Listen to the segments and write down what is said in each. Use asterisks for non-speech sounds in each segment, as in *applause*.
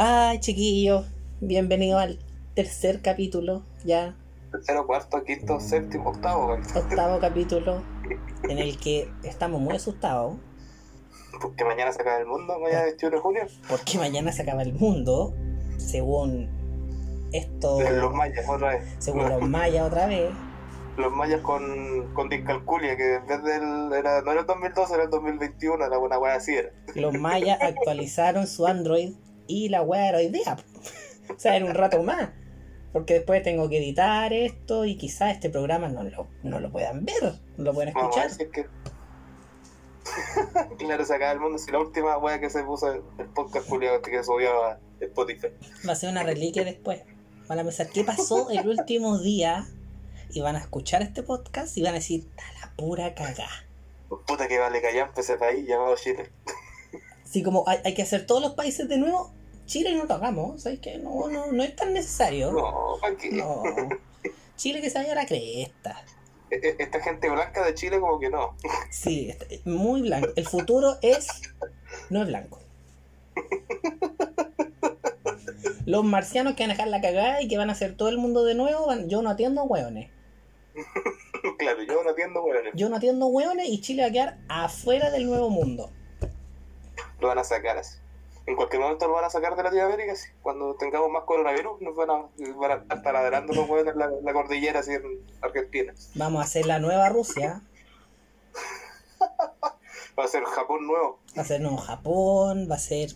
Ay, chiquillos, bienvenido al tercer capítulo, ya. Tercero, cuarto, quinto, séptimo, octavo. Octavo capítulo en el que estamos muy asustados Porque mañana se acaba el mundo, mañana 21 de junio. porque mañana se acaba el mundo, según esto, los mayas, otra vez. según los mayas otra vez. Los mayas con, con discalculia, que en vez del. Era, no era el 2012, era el 2021, era una wea así. Era. Los mayas actualizaron su Android y la weá era hoy día. O sea, en un rato más. Porque después tengo que editar esto y quizás este programa no lo, no lo puedan ver, no lo pueden escuchar. que. *laughs* claro, se acaba el mundo. Si la última wea que se puso el podcast culiado que subió a Spotify. Va a ser una reliquia después. Van a pensar qué pasó el último día y van a escuchar este podcast y van a decir, está la pura cagá. Puta que vale callampa ese país llamado Chile. Así como hay, hay que hacer todos los países de nuevo, Chile no lo hagamos, ¿sabes qué? No, no, no es tan necesario. No, ¿para qué? No. Chile que se vaya a la cresta. E- e- Esta gente blanca de Chile, como que no. Sí, muy blanco. El futuro es. No es blanco. Los marcianos que van a dejar la cagada y que van a hacer todo el mundo de nuevo, van- yo no atiendo hueones. *laughs* claro, yo no atiendo, weón. Yo no atiendo hueones y Chile va a quedar afuera del nuevo mundo. Lo van a sacar así. En cualquier momento lo van a sacar de Latinoamérica, sí. Cuando tengamos más coronavirus, nos van a, van a estar taladrando los huevos en la, la cordillera, así en Argentina. Vamos a hacer la nueva Rusia. *laughs* Va a ser Japón nuevo. Va a ser nuevo Japón, va a ser.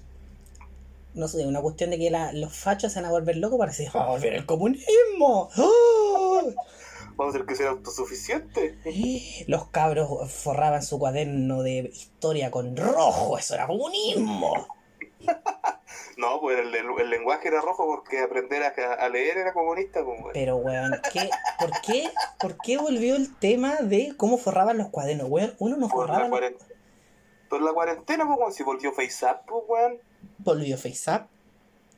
No sé, una cuestión de que la- los fachos se van a volver locos para decir, va a volver el comunismo. ¡Ah! *laughs* Vamos a tener que ser autosuficientes. Los cabros forraban su cuaderno de historia con rojo, eso era comunismo. No, pues el, el- el lenguaje era rojo porque aprender a, a leer era comunista, pues, weón. Pero, weón, ¿qué, por, qué, ¿por qué volvió el tema de cómo forraban los cuadernos? Weón, uno no Por forraba. la, por la cuarentena, pues, weón. Si volvió FaceApp, pues, weón. Volvió FaceApp.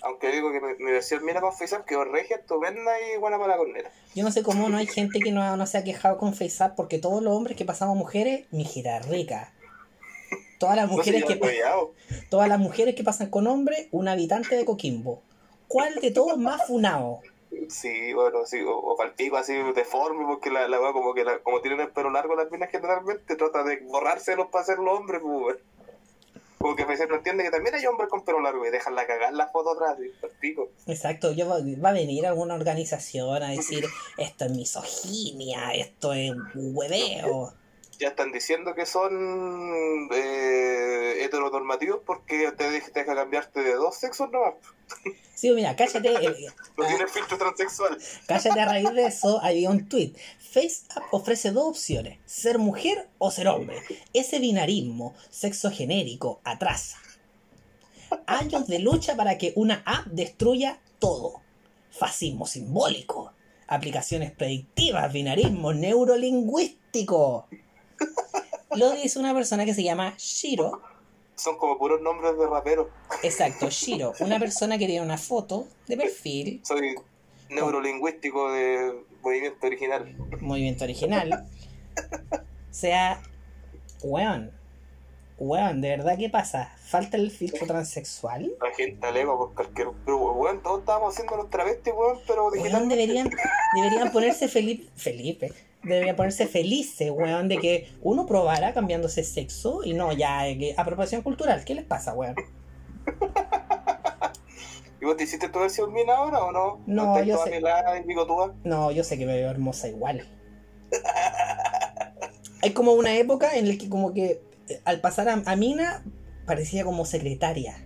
Aunque digo que mi, mi versión mira con FaceApp quedó regia, estupenda y buena para la corneta. Yo no sé cómo no hay gente que no, no se ha quejado con FaceApp porque todos los hombres que pasamos mujeres, mi gira rica. Todas las mujeres que cuidado. todas las mujeres que pasan con hombres, un habitante de Coquimbo. ¿Cuál de todos más funado? Sí, bueno, sí, o, o palpico así deforme, porque la, la weá como que la, como tienen el pelo largo las minas generalmente, trata de borrárselos para hacerlo hombres, pues. Como que veces no entiende que también hay hombres con pelo largo y dejan la cagar la foto atrás, palpico. Exacto, yo va, va a venir alguna organización a decir esto es misoginia, esto es hueveo. Ya están diciendo que son eh, heteronormativos porque te deja, te deja cambiarte de dos sexos nomás. Sí, mira, cállate, *laughs* eh, No Ah. tiene filtro transexual. cállate a raíz de eso, había un tweet. FaceApp ofrece dos opciones, ser mujer o ser hombre. Ese binarismo, sexo genérico, atrasa. Años de lucha para que una app destruya todo. Fascismo simbólico, aplicaciones predictivas, binarismo neurolingüístico. Lo dice una persona que se llama Shiro. Son como puros nombres de raperos. Exacto, Shiro, una persona que tiene una foto de perfil, *laughs* Soy neurolingüístico de movimiento original. movimiento original. sea, weón, weón, ¿de verdad qué pasa? ¿Falta el filtro transexual? La gente alega por cualquier. Pero, weón, todos estábamos haciendo los travestis, weón, pero Weón, digital. deberían, deberían ponerse Felipe, Felipe, deberían ponerse felices, weón, de que uno probara cambiándose sexo y no ya, eh, que apropiación cultural. ¿Qué les pasa, weón? *laughs* ¿Y vos te hiciste tu versión mina ahora o no? No, yo sé. No, yo sé que me veo hermosa igual. Hay como una época en la que como que eh, al pasar a, a Mina parecía como secretaria.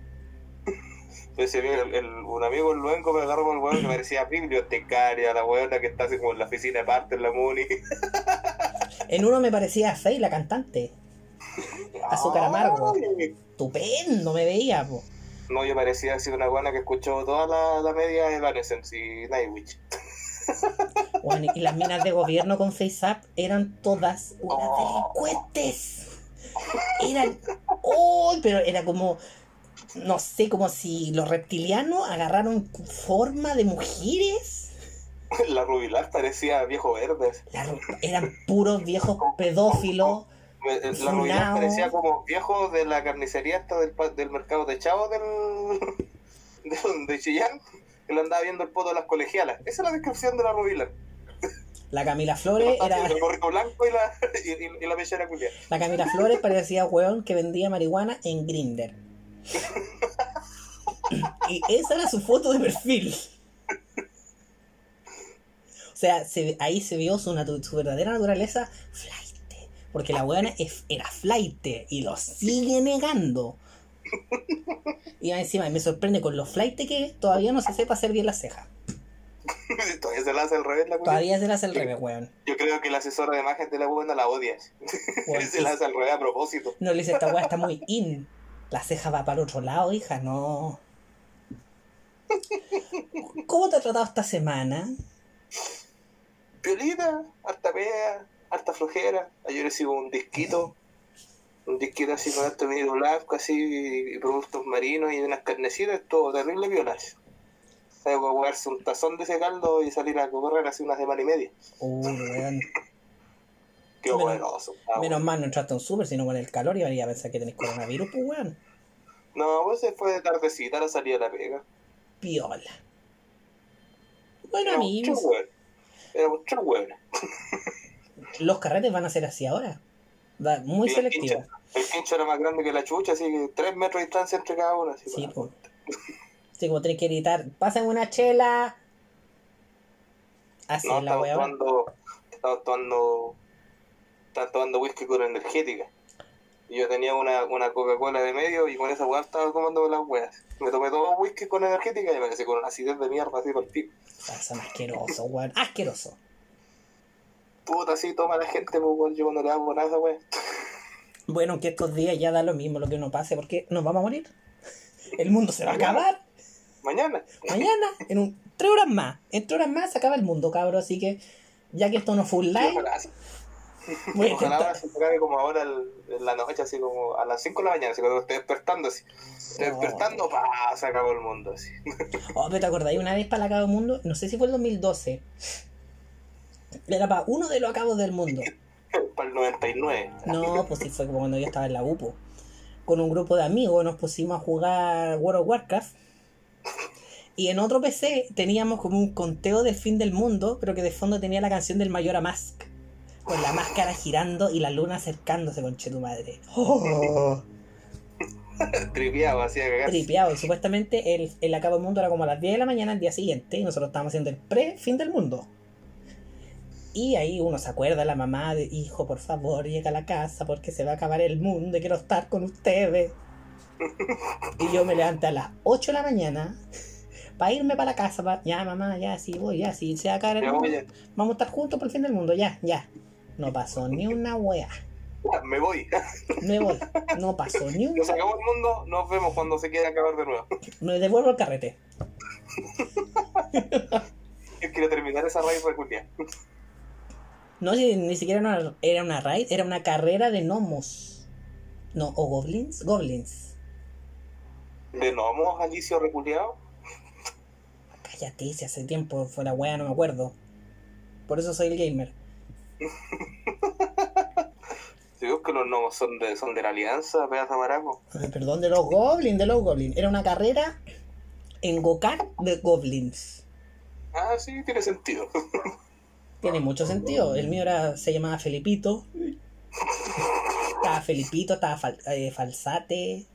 Entonces, el, el- un amigo el luengo me agarró con el weón que parecía bibliotecaria, la weona que está así como en la oficina aparte en la Muni. *laughs* En uno me parecía Faye, la cantante. *laughs* Azúcar amargo. Ay. Estupendo me veía, po. No, yo parecía así una buena que escuchó toda la, la media de Evanescence y Nightwish. *laughs* Bueno, y las minas de gobierno con FaceApp eran todas unas Oh. delincuentes. Eran. ¡Oh! Pero era como. No sé, como si los reptilianos agarraron forma de mujeres. *laughs* La Rubilar parecía viejo verde. La eran puros viejos pedófilos. Eh, La Funao. Rubilar parecía como viejo de la carnicería esta del, del mercado de Chavo del... *laughs* de, de Chillán, que le andaba viendo el poto de las colegialas. Esa es la descripción de la Rubila. La Camila Flores *laughs* era. El gorrito blanco y la, y, y- y la culia. La Camila Flores parecía weón que vendía marihuana en Grinder. Y esa era su foto de perfil. O sea, se ahí se vio su, natu- su verdadera naturaleza flight. Porque la weona era flight y lo sigue negando. Y encima me sorprende con lo flight que todavía no se sepa hacer bien las cejas. *laughs* Todavía se la hace al revés la culia. Todavía se las hace el revés, weón. Yo creo que la asesora de imagen de la buena la odia. *laughs* Weón, se la hace al revés a propósito. No le dice esta weá está muy in. La ceja va para otro lado, hija, no. ¿Cómo te ha tratado esta semana? Piolita, harta pea, harta flojera. Ayer recibo un disquito. Un disquito así con alto medio blanco, así, y productos marinos y unas carnecitas, todo terrible violas. Tengo que jugarse un tazón de ese caldo y salir a correr así una semana y media. Uy. Qué Menos- buenoso. Ah, Menos mal no entraste a un súper, sino con el calor y iba a pensar que tenés coronavirus, pues weón. No, pues se fue de tardecita la salida de la pega. Piola. Bueno, Era amigos. Era mucho hueón. *laughs* los carretes van a ser así ahora. Va muy selectivo. pincho- El pincho era más grande que la chucha, así que tres metros de distancia entre cada uno. Así, Sí, pues. *laughs* Así como tenés que gritar, pasen una chela. Así No, es la estaba weá. tomando, estaba tomando, estaba tomando whisky con energética. Y yo tenía una, una Coca-Cola de medio y con esa weá estaba tomando las weas. Me tomé todo whisky con energética y me quedé con una acidez de mierda así por el pico. Ah, Son asquerosos, weón. Asqueroso. Puta, así toma la gente, pues weón, yo cuando le hago nada wea. Bueno, que estos días ya da lo mismo lo que uno pase, porque nos vamos a morir. El mundo se va a acabar. Mañana. Mañana, en un, tres horas más. En tres horas más se acaba el mundo, cabrón. Así que, ya que esto no fue un live, voy ojalá se acabe como ahora el- en la noche, así como a las 5 de la mañana, así cuando estoy despertando, así. Estoy Oh. despertando, pa, se acabó el mundo, así. Oh, pero te acordáis una vez para el acabo del mundo, no sé si fue el 2012. Era para uno de los acabos del mundo. Para el 99. No, pues sí fue como cuando yo estaba en la UPO. Con un grupo de amigos nos pusimos a jugar World of Warcraft. Y en otro PC teníamos como un conteo del fin del mundo, pero que de fondo tenía la canción del Mayora Mask. Con la máscara girando y la luna acercándose, conche tu madre. Oh, *laughs* Tripeado, así cagar. tripeado. Y supuestamente el, el acabo del mundo era como a las 10 de la mañana al día siguiente. Y nosotros estábamos haciendo el pre-fin del mundo. Y ahí uno se acuerda, la mamá de hijo, por favor, llega a la casa porque se va a acabar el mundo y quiero estar con ustedes. Y yo me levanté a las 8 de la mañana para irme para la casa. pa- ya, mamá, ya, sí, voy, ya, sí, se va a acabar el mundo. Vamos a estar juntos por el fin del mundo, ya, ya. No pasó ni una wea. Me voy. Me voy. No pasó ni una. Nos acabó el mundo, nos vemos cuando se quiera acabar de nuevo. Me devuelvo el carrete. *laughs* Yo quiero terminar esa raíz de culia. No, si- ni siquiera era una, era una raid, era una carrera de gnomos. No, o goblins. Goblins. De gnomos, Alicio reculeado. Cállate, si hace tiempo fue la wea, no me acuerdo. Por eso soy el gamer. Digo que los gnomos son de, son de la alianza, pedazo de maraco. Ay, Perdón, de los goblins, de los goblins. Era una carrera en Gokar de goblins. Ah, sí, tiene sentido. *laughs* Tiene mucho sentido. El mío era, se llamaba Felipito. Estaba Felipito, estaba Fal- eh, Falsate.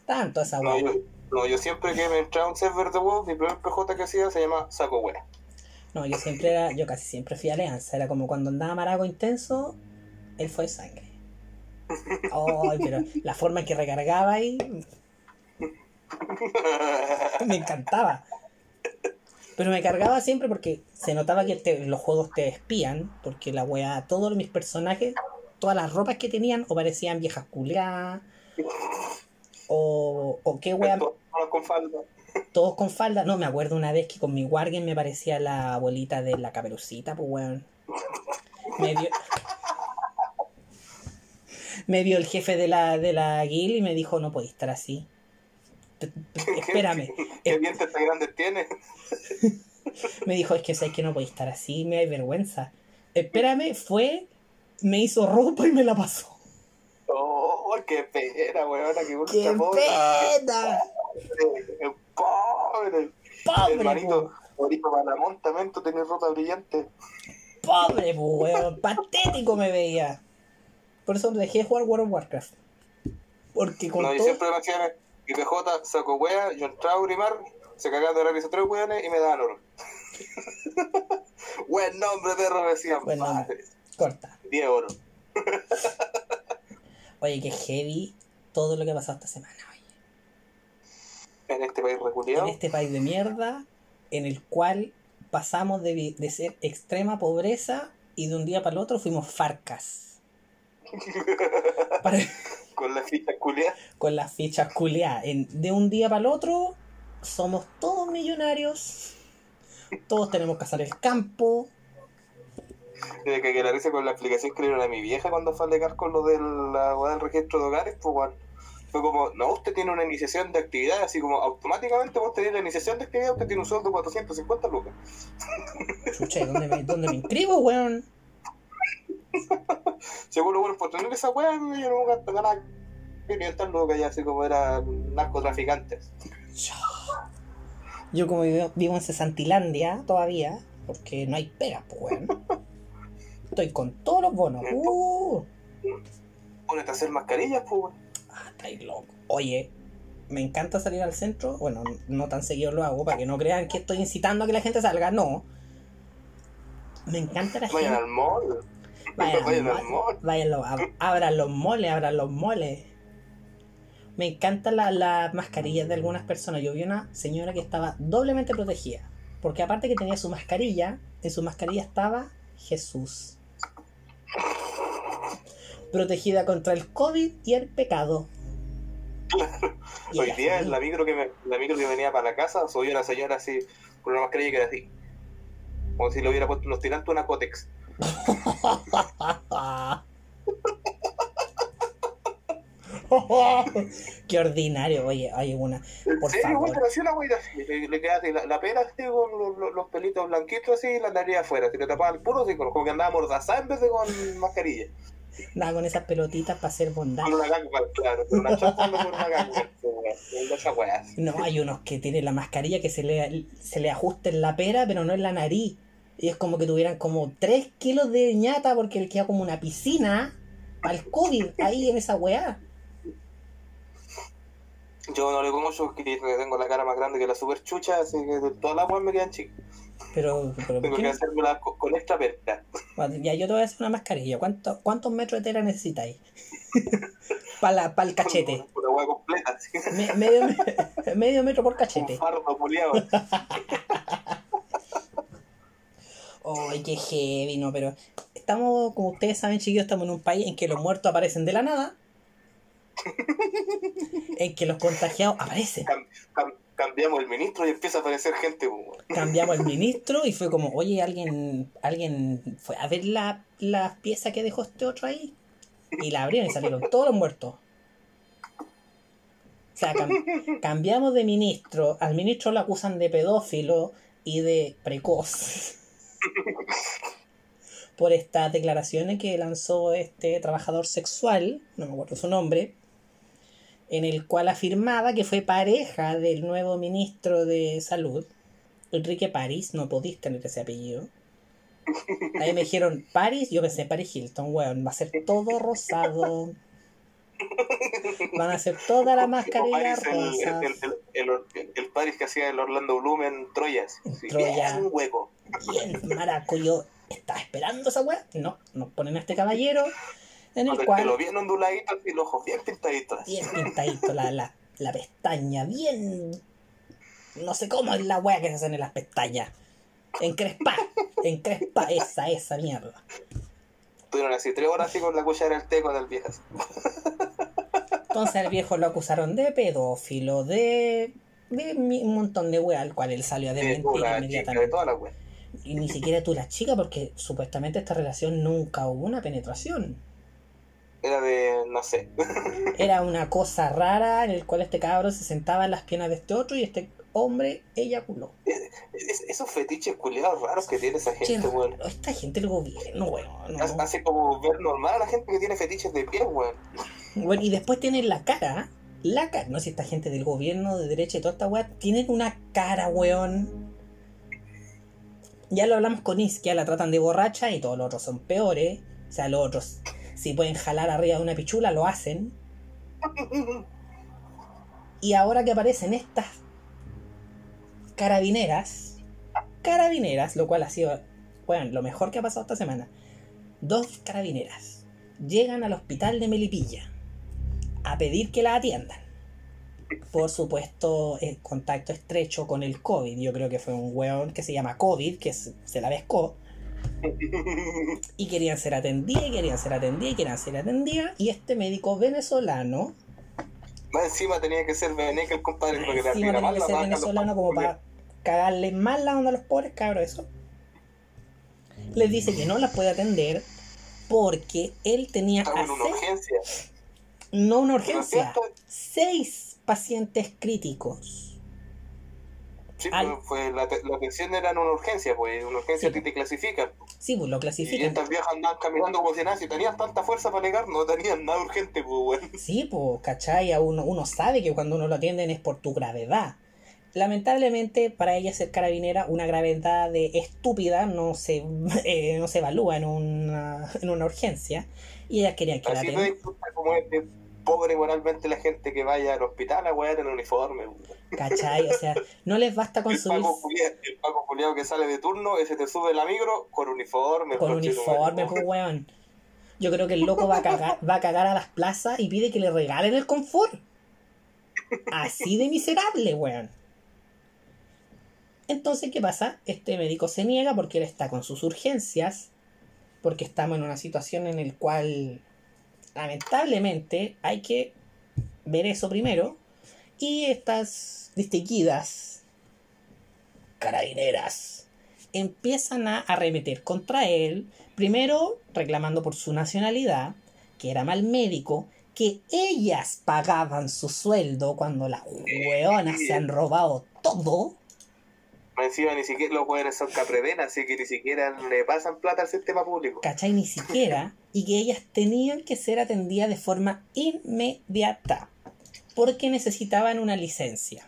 Estaban todas esas No yo, no, yo siempre que me entraba un server de WoW, mi primer PJ que hacía se llama Saco Wea. No, yo siempre era, yo casi siempre fui alianza. Era como cuando andaba Maraco intenso, él fue sangre. Ay, pero la forma en que recargaba ahí me encantaba. Pero me cargaba siempre porque se notaba que los juegos te espían, porque la weá, todos mis personajes, todas las ropas que tenían o parecían viejas culiadas, o, o qué weá, con falda. Todos con falda. No, me acuerdo una vez que con mi Wargen me parecía la abuelita de la caperucita, pues weón. Me vio, me vio el jefe de la, de la guild y me dijo, no podéis estar así. *laughs* Espérame. ¿Qué dientes tan grandes tiene? *laughs* Me dijo, es que sabes que no podéis estar así, me hay vergüenza. Espérame, fue, me hizo ropa y me la pasó. Oh, qué pena, weón, qué ¡Qué pena! *laughs* Pobre, pobre. Pobre, Hermanito, para la montamento tenés ropa brillante. Pobre, po, weón. Patético me veía. Por eso dejé de jugar World of Warcraft. Porque con No, yo todo. siempre me hacían IPJ, saco wea, yo entraba a Grimar, se cagaban de risa tres weones y me daban oro. *laughs* Buen nombre, perro, decían. Buen nombre. Corta. 10 oro. *laughs* Oye, qué heavy todo lo que ha pasado esta semana. En este país En reculeado. este país de mierda, en el cual pasamos de, de ser extrema pobreza y de un día para el otro fuimos farcas. *laughs* Para- Con las fichas culiadas. con las fichas culiadas. En- De un día para el otro somos todos millonarios. Todos tenemos que hacer el campo. Desde que la risa con la explicación que le dieron a mi vieja cuando fue a alegar con lo de la del registro de hogares, pues weón. Fue como, no, usted tiene una iniciación de actividad, así como automáticamente vos tenés la iniciación de actividad, usted tiene un sueldo de 450 lucas. Chuche, ¿dónde me, dónde me inscribo, weón? *laughs* Seguro, bueno, por tener esa weá, yo no gasto ganar 500 lucas ya, así como eran narcotraficantes. Yo como vivo, vivo en Cesantilandia todavía, porque no hay pega, pues, weón. Estoy con todos los bonos. *laughs* Uh. Ponete a hacer mascarillas, pues weón. Ah, estáis loco. Oye, me encanta salir al centro. Bueno, no tan seguido lo hago para que no crean que estoy incitando a que la gente salga. No. Me encanta la Vayan gente. al mall. Vayan, vayan al al mall, mall. vayan lo- ab- abran los moles, abran los moles. Me encantan la- las mascarillas de algunas personas. Yo vi una señora que estaba doblemente protegida. Porque aparte que tenía su mascarilla, en su mascarilla estaba Jesús. Protegida contra el COVID y el pecado. *laughs* Y Hoy día en la micro, que me- la micro que venía para la casa, subió una señora así, con una mascarilla que era así. Como si le hubiera puesto unos tirantes una cótex. *laughs* Qué ordinario, oye, hay una. ¿En Por serio, favor. güey? Pero así. Le, le queda así, la, la pera así con los, los- los pelitos blanquitos así y la nariz afuera. Si le tapaba el puro, así, como como que andaba mordazada en vez de con mascarilla. Nada con esas pelotitas para hacer bondad. Con una ganga, claro. Con una chapa con una ganga. Con weas. No, hay unos que tienen la mascarilla que se le, se le ajusta en la pera, pero no en la nariz. Y es como que tuvieran como 3 kilos de ñata porque le queda como una piscina al COVID ahí en esa weá. Yo no le mucho porque tengo la cara más grande que la super chucha, así que todas las weas me quedan chicas. Pero, pero ¿por Tengo que hacérmela con, con perca. Bueno, Ya yo te voy a hacer una mascarilla. ¿Cuánto- ¿Cuántos metros de tela necesitáis? *laughs* Para el cachete. Una wea completa, así. Me- medio, *laughs* medio metro por Un cachete. fardo. *laughs* Ay, qué heavy, no, pero estamos, como ustedes saben, chiquillos, estamos en un país en que los muertos aparecen de la nada. En que los contagiados aparecen. Cam- cam- cambiamos el ministro y empieza a aparecer gente. pues. Cambiamos el *laughs* ministro y fue como, oye, alguien, alguien fue a ver la, la pieza que dejó este otro ahí. Y la abrieron y salieron todos los muertos. O sea, cam- cambiamos de ministro. Al ministro lo acusan de pedófilo y de precoz. Por estas declaraciones que lanzó este trabajador sexual, no me acuerdo su nombre, en el cual afirmaba que fue pareja del nuevo ministro de salud, Enrique París, no podís tener ese apellido. Ahí me dijeron Paris, yo pensé Paris Hilton, weón, va a ser todo rosado. Van a hacer toda la mascarilla rosa. el, el, el- el Paris que hacía el Orlando Bloom en Troya. Sí, Troya. bien hueco. Bien, maraco, yo estaba esperando esa weá. No, nos ponen a este caballero en el cual pelo bien onduladito y los ojos bien pintaditos. bien pintadito la, la, la pestaña, bien. No sé cómo es la weá que se hacen en las pestañas. Encrespa, encrespa, esa, esa mierda. Estuvieron así tres horas así con la cuchara del té con el viejo. Entonces al viejo lo acusaron de pedófilo, de, de un montón de weá, al cual él salió a De desmentir de inmediatamente. toda la wea. Y ni siquiera tú la chica, porque supuestamente esta relación nunca hubo una penetración. Era de, no sé. *laughs* Era una cosa rara en el cual este cabro se sentaba en las piernas de este otro y este hombre eyaculó. Es- esos fetiches culiados raros que tiene esa gente, weón. esta gente del gobierno, weón. no. Hace como ver normal a la gente que tiene fetiches de pies, weón. Bueno, y después tienen la cara La cara, no sé si esta gente del gobierno, de derecha y toda esta weá, tienen una cara, weón. Ya lo hablamos con Isquia, la tratan de borracha y todos los otros son peores. O sea, los otros, si pueden jalar arriba de una pichula, lo hacen. Y ahora que aparecen estas carabineras, carabineras, lo cual ha sido, bueno, lo mejor que ha pasado esta semana. Dos carabineras llegan al hospital de Melipilla a pedir que la atiendan. Por supuesto, el contacto estrecho con el COVID. Yo creo que fue un weón que se llama COVID, que se la pescó. *laughs* Y querían ser atendidas, y querían ser atendidas, y querían ser atendidas. Y este médico venezolano, Más encima tenía que ser veneca el compadre porque arruina tenía que la ser venezolano como para cagarle más la onda a los pobres cabros, eso. Les dice que no las puede atender porque él tenía a Estamos en una seis- urgencia. no una urgencia, seis pacientes críticos. Sí, Al- pues, fue, la, la atención era en una urgencia, pues una urgencia Sí. a ti te clasifican. Sí, pues lo Y clasifican. estas viejas andaban caminando como si nada, si tenían tanta fuerza para negar, no tenían nada urgente, pues, weón. Sí, pues, ¿cachai? Uno, uno sabe que cuando uno lo atienden es por tu gravedad. Lamentablemente, para ella ser carabinera, una gravedad de estúpida no se, *laughs* eh, no se evalúa en una, en una urgencia. Y ellas querían que la Así de injusta como es pobre moralmente la gente que vaya al hospital a wear en uniforme. ¿Cachai? O sea, no les basta con El subir paco, el paco culiao que sale de turno, ese te sube la micro con uniforme. con uniforme, pues, weón. Yo creo que el loco va a, cagar, va a cagar a las plazas y pide que le regalen el confort. Así de miserable, weón. Entonces, ¿qué pasa? Este médico se niega porque él está con sus urgencias, porque estamos en una situación en la cual, lamentablemente, hay que ver eso primero. Y estas distinguidas carabineras empiezan a arremeter contra él, primero reclamando por su nacionalidad, que era mal médico, que ellas pagaban su sueldo cuando las hueonas se han robado todo. Encima ni siquiera los weones son capredenas, así que ni siquiera le pasan plata al sistema público. ¿cachai? Ni siquiera, y que ellas tenían que ser atendidas de forma inmediata, porque necesitaban una licencia.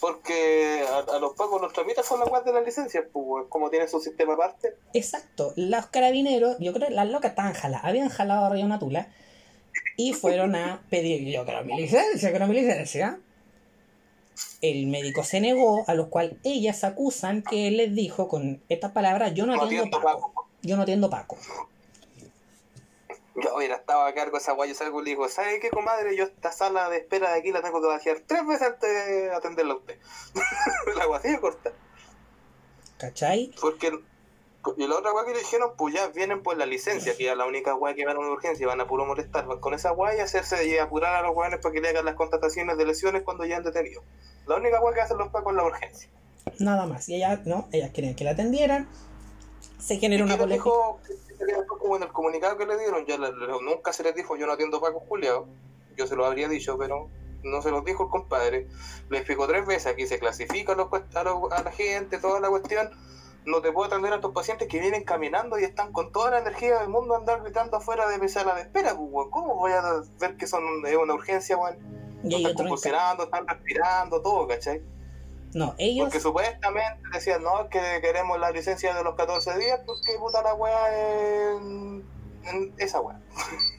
Porque a, a los pacos los tramitas son las weas de la licencia, pues, como tienen su sistema aparte. Exacto, los carabineros, yo creo que las locas estaban jaladas, habían jalado arriba una tula y fueron a pedir, yo quiero mi licencia, quiero mi licencia. El médico se negó, a lo cual ellas acusan que él les dijo con estas palabras, yo no No atiendo Paco, Paco. yo no atiendo Paco. Yo hubiera estado a cargo de esa guay, yo salgo y le digo, ¿sabe qué, comadre? Yo esta sala de espera de aquí la tengo que vaciar tres veces antes de atenderla a usted. *laughs* la de corta. ¿Cachai? Porque, y la otra guay que le dijeron, pues ya vienen por la licencia, que es la única guay que van a una urgencia y van a puro molestar. Van con esa guay y hacerse y apurar a los guanes para que le hagan las contrataciones de lesiones cuando ya han detenido. La única guay que hacen los pacos es la urgencia. Nada más. Y ellas, no, ellas querían que la atendieran. Se generó ¿Y una polémica. como en el comunicado que le dieron? Ya le- le- nunca se les dijo, yo no atiendo pacos culiados. Yo se lo habría dicho, pero no se los dijo el compadre. Le explicó tres veces, aquí se clasifica a, los a, los- a la gente, toda la cuestión. No te puedo atender a estos pacientes que vienen caminando y están con toda la energía del mundo a andar gritando afuera de mi sala de espera, pues, weón. ¿Cómo voy a ver que son es una urgencia, weón? Están convulsionando, están respirando, todo, ¿cachai? No, ellos. Porque supuestamente decían, no, es que queremos la licencia de los 14 días, porque puta la weá en, en esa weá. *laughs*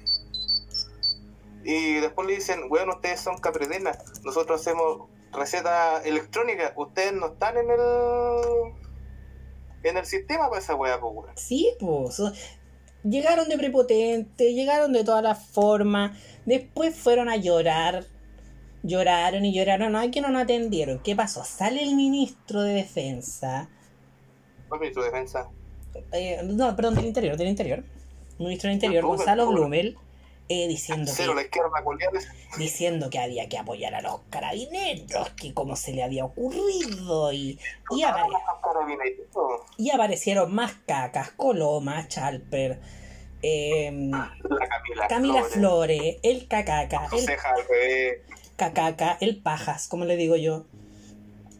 y después le dicen, weón, ustedes son capredenas, nosotros hacemos receta electrónica, ustedes no están en el en el sistema para esa weá, pues. Sí, pues. Llegaron de prepotente, llegaron de todas las formas. Después fueron a llorar. Lloraron y lloraron. Ay, que no nos atendieron. ¿Qué pasó? Sale el ministro de Defensa. ¿Cuál es tu defensa? eh, no, perdón, del Interior, del Interior. Ministro del Interior, Blumel, Gonzalo Blumel. Blumel, eh, diciendo, Cero la que, izquierda diciendo que había que apoyar a los carabineros, que como se le había ocurrido. Y, y, apare- y aparecieron más cacas, Coloma, Chalper, em, La Camila. Camila Flores, el cacaca, el cacaca, el pajas, como le digo yo.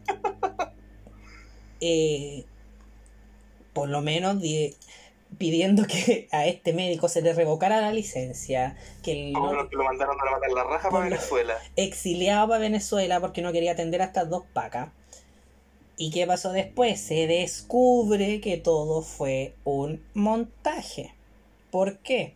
*laughs* Eh, por lo menos di- pidiendo que a este médico se le revocara la licencia, que el que lo mandaron a matar la raja para Venezuela. exiliado para Venezuela porque no quería atender a estas dos pacas. ¿Y qué pasó después? Se descubre que todo fue un montaje. ¿Por qué?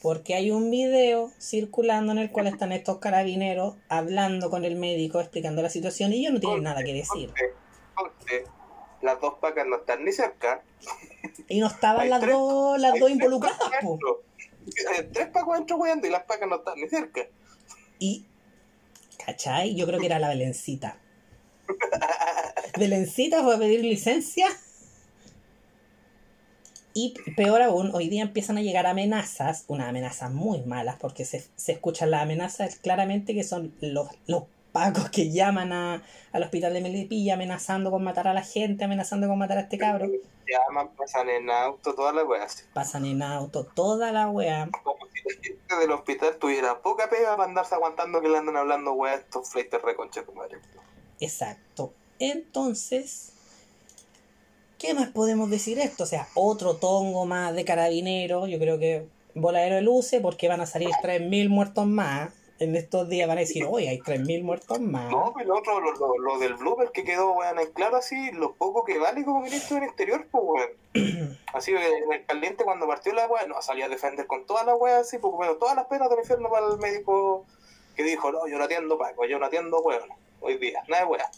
Porque hay un video circulando en el cual están estos carabineros hablando con el médico, explicando la situación y ellos no tienen nada que decir. Corte, corte. Las dos pacas no están ni cerca. Y no estaban las tres- dos, las dos tres involucradas, pacas po. tres pacos adentro weando y las pacas no están ni cerca. Y, ¿cachai? Yo creo que era la Belencita. Belencita fue a pedir licencia. Y peor aún, hoy día empiezan a llegar amenazas, unas amenazas muy malas, porque se, se escuchan las amenazas claramente que son los, los pacos que llaman a, al hospital de Melipilla amenazando con matar a la gente, amenazando con matar a este cabro. Llaman, pasan en auto, todas las weas. Pasan en auto, toda la wea. Como si la gente del hospital tuviera poca pega para andarse aguantando que le andan hablando weas estos fleites reconcha tu madre. Exacto. Entonces, ¿qué más podemos decir esto? O sea, otro tongo más de carabinero. Yo creo que voladero de luces porque van a salir 3.000 muertos más. En estos días van a decir, hoy hay 3.000 muertos más. No, pero lo otro, lo, lo- lo del blooper que quedó, weón, en claro así, lo poco que vale como ministro del Interior, pues, weón. *clears throat* Así que en el caliente cuando partió la weá, no, salía a defender con todas las weas así, porque bueno, todas las penas del infierno para el médico que dijo, no, yo no atiendo Paco, yo no atiendo weón, hoy día, nada de weá.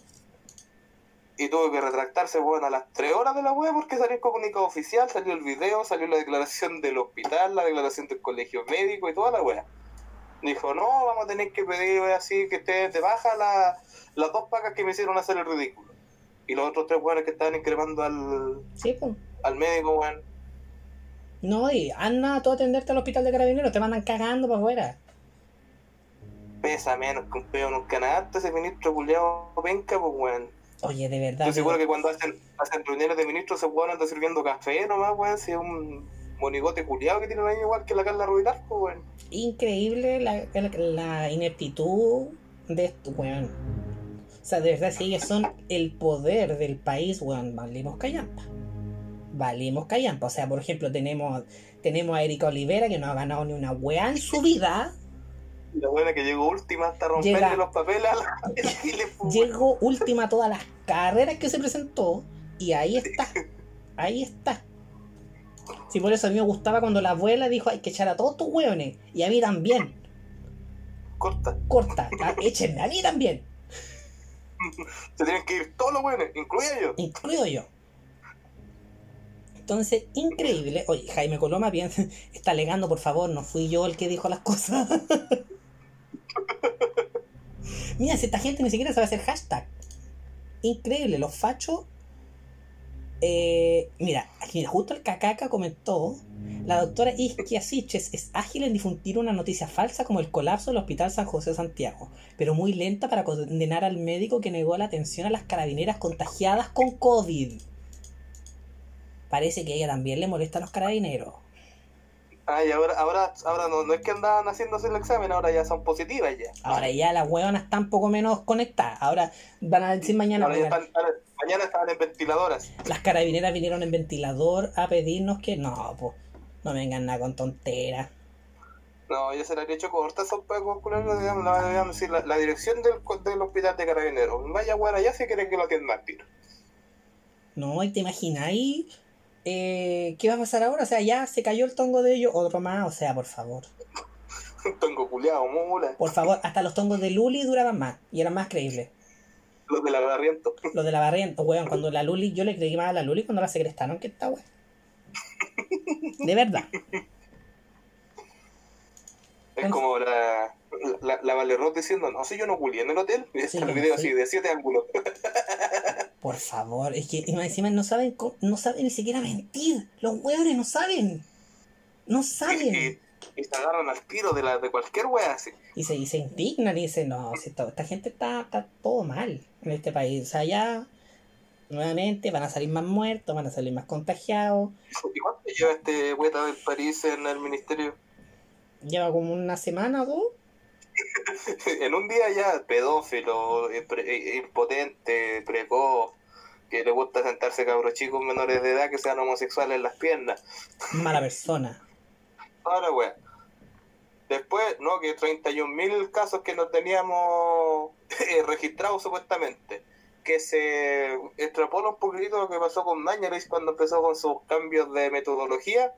Y tuvo que retractarse, weón, a las 3 horas de la weá porque salió el comunicado oficial, salió el video, salió la declaración del hospital, la declaración del colegio médico y toda la weá. Dijo, no, vamos a tener que pedir así que esté de baja la- las dos pacas que me hicieron hacer el ridículo. Y los otros tres weones que estaban increpando al, Sí, pues. al médico, weón. No, y anda tú a atenderte al hospital de carabineros, te mandan cagando para afuera. pesa menos que un pedo en un canasto ese ministro culiado penca, pues weón. Oye, de verdad. Estoy seguro que cuando hacen, hacen reuniones de ministros se weón anda sirviendo café nomás, weón, si es un monigote culiado que tienen ahí igual que la Carla Rubilar, pues weón. increíble la, la, la ineptitud de esto, weón. O sea, de verdad, si ellos son el poder del país, weón, valimos callampa. Valimos callampa. O sea, por ejemplo, tenemos, tenemos a Erika Olivera que no ha ganado ni una weá en su vida. La buena que llegó última hasta romperle Llega- los papeles a la *laughs* pues. Llegó última a todas las carreras que se presentó. Y ahí está. Ahí está. Si por eso a mí me gustaba cuando la abuela dijo hay que echar a todos tus weones. Y a mí también. corta. Corta. *laughs* Échenme a mí también. Se tienen que ir todos los weones, incluido yo. incluido yo. Entonces, increíble. Oye, Jaime Coloma piensa, *laughs* está alegando, por favor, no fui yo el que dijo las cosas. *laughs* Mira, si esta gente ni siquiera sabe hacer hashtag. Increíble, los fachos. Eh, mira, justo el cacaca comentó. La doctora Isquia Siches es ágil en difundir una noticia falsa como el colapso del Hospital San José Santiago, pero muy lenta para condenar al médico que negó la atención a las carabineras contagiadas con COVID. Parece que ella también le molesta a los carabineros. Ay, ahora, ahora, ahora no, no es que andaban haciéndose el examen, ahora ya son positivas ya. Ahora ya las hueonas están poco menos conectadas. Ahora van a decir mañana, Ahora ya oigan, están- ahora- mañana estaban en ventiladoras. las carabineras vinieron en ventilador a pedirnos que no, pues no vengan nada con tonteras. No, ya se la habría hecho corta, son pagos digamos, la, la, la dirección del, del hospital de carabineros. Vaya weón allá si quieren que lo atiendan tiro. No, y te imagináis eh, qué va a pasar ahora. O sea, ya se cayó el tongo de ellos, otro más. O sea, por favor. *laughs* Tengo culiado, mula. Por favor, hasta los tongos de Luli duraban más y eran más creíbles. Los de la barriento. *laughs* Los de la barrienta, weón, cuando la Luli, yo le creí más a la Luli cuando la segrestaron que esta weón. *laughs* De verdad. Es como la, la, la Valerrot diciendo, no, si yo no culié en el hotel. Y Sí, está el video sí. así, de siete ángulos. Por favor, es que encima no saben, no saben ni siquiera mentir. Los weones no saben. No saben. Y, y se agarran al tiro de, la, de cualquier wea así. Y se, y se indignan y dicen, no, si esta gente está, está todo mal en este país. O sea, ya nuevamente van a salir más muertos, van a salir más contagiados. ¿Y cuánto lleva este hueta del París en el ministerio? Lleva como una semana o dos. *laughs* en un día ya pedófilo, eh, pre- eh, impotente, precoz, que le gusta sentarse cabros chicos menores de edad que sean homosexuales en las piernas. Mala *laughs* persona. Ahora, weón. Después, no, que 31.000 casos que no teníamos eh, registrados supuestamente. Que se extrapola un poquitito lo que pasó con Mañalich cuando empezó con sus cambios de metodología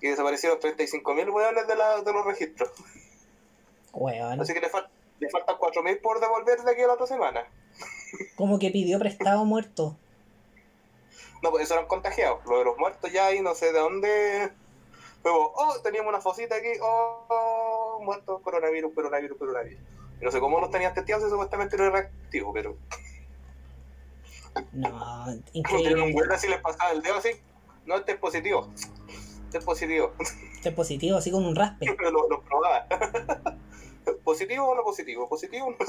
y desaparecieron 35.000 weones de, la, de los registros. Weón. Así que le, fal- le faltan 4.000 por devolver de aquí a la otra semana. *laughs* Como que pidió prestado muerto. No, pues eso eran contagiados. Lo de los muertos ya ahí no sé de dónde. Luego, oh, teníamos una fosita aquí, oh, oh, muertos, coronavirus, coronavirus, coronavirus. Y no sé cómo los tenían testeados, si supuestamente no era reactivo, pero. No, un increíble. güey así les pasaba el dedo así. No, este es positivo. Este es positivo. Este es positivo, así con un raspe. *laughs* Pero lo, lo probaba. *laughs* ¿Positivo o no positivo? ¿Positivo o no? *laughs*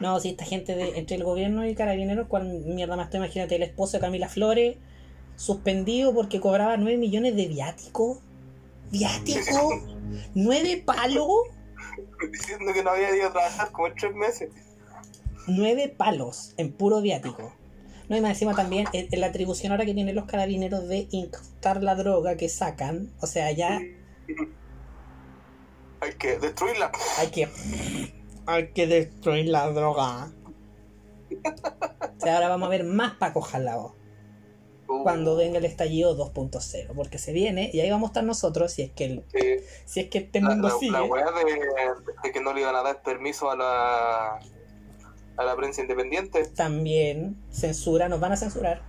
No, si esta gente de, entre el gobierno y carabineros, cuál mierda más tú imagínate el esposo de Camila Flores, suspendido porque cobraba 9 millones de viático. ¿Viático? ¿Nueve palos? Diciendo que no había ido a trabajar como en tres meses. Nueve palos en puro viático. No, y más encima también en, en la atribución ahora que tienen los carabineros de incautar la droga que sacan. O sea, ya Hay que destruirla. hay que. Hay que destruir la droga. O sea, ahora vamos a ver más Paco Jalao Uh, cuando venga el estallido 2.0. Porque se viene y ahí vamos a estar nosotros si es que el, si es que este la, mundo la, sigue. la weá de, de que no le iban a dar permiso a la a la prensa independiente. También censura, nos van a censurar.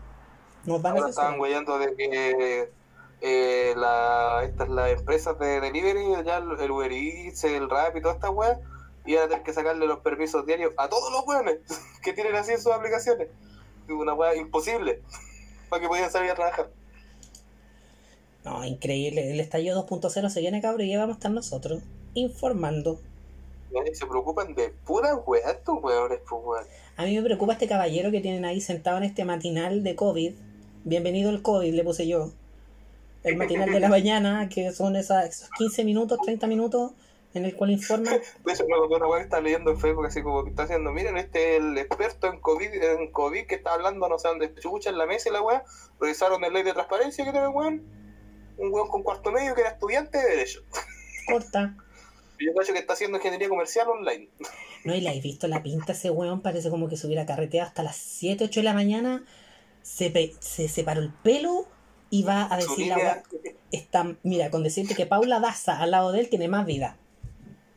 Nos van a Ahora estaban censurar. weyando de que eh, la, estas las empresas de delivery, ya el el Uber Eats, el Rap y todas estas weas, iban a tener que sacarle los permisos diarios a todos los weones *laughs* que tienen así en sus aplicaciones. Una wea imposible *laughs* para que pudieran salir a trabajar. No, increíble. El estallido 2.0 se viene, cabrón, y ya vamos a estar nosotros informando. Se preocupan de puras weas estos weones, pues weón. A mí me preocupa este caballero que tienen ahí sentado en este matinal de COVID. Bienvenido al COVID, le puse yo. El matinal de la mañana, que son esas, esos 15 minutos, 30 minutos, en el cual *laughs* hecho, me acuerdo una wea que estaba leyendo en Facebook, así como que está haciendo, miren, este es el experto en COVID, en COVID que está hablando, no sé dónde chucha en la mesa y la wea, revisaron el ley de transparencia que tiene el weón, un weón con cuarto medio que era estudiante de Derecho. Corta. *laughs* Y yo cacho que está haciendo ingeniería comercial online. No, y la he visto la pinta ese weón, parece como que se hubiera carreteado hasta las 7, 8 de la mañana, se, pe- se separó el pelo y va a decir la. Está, mira, con decirte que Paula Daza al lado de él tiene más vida.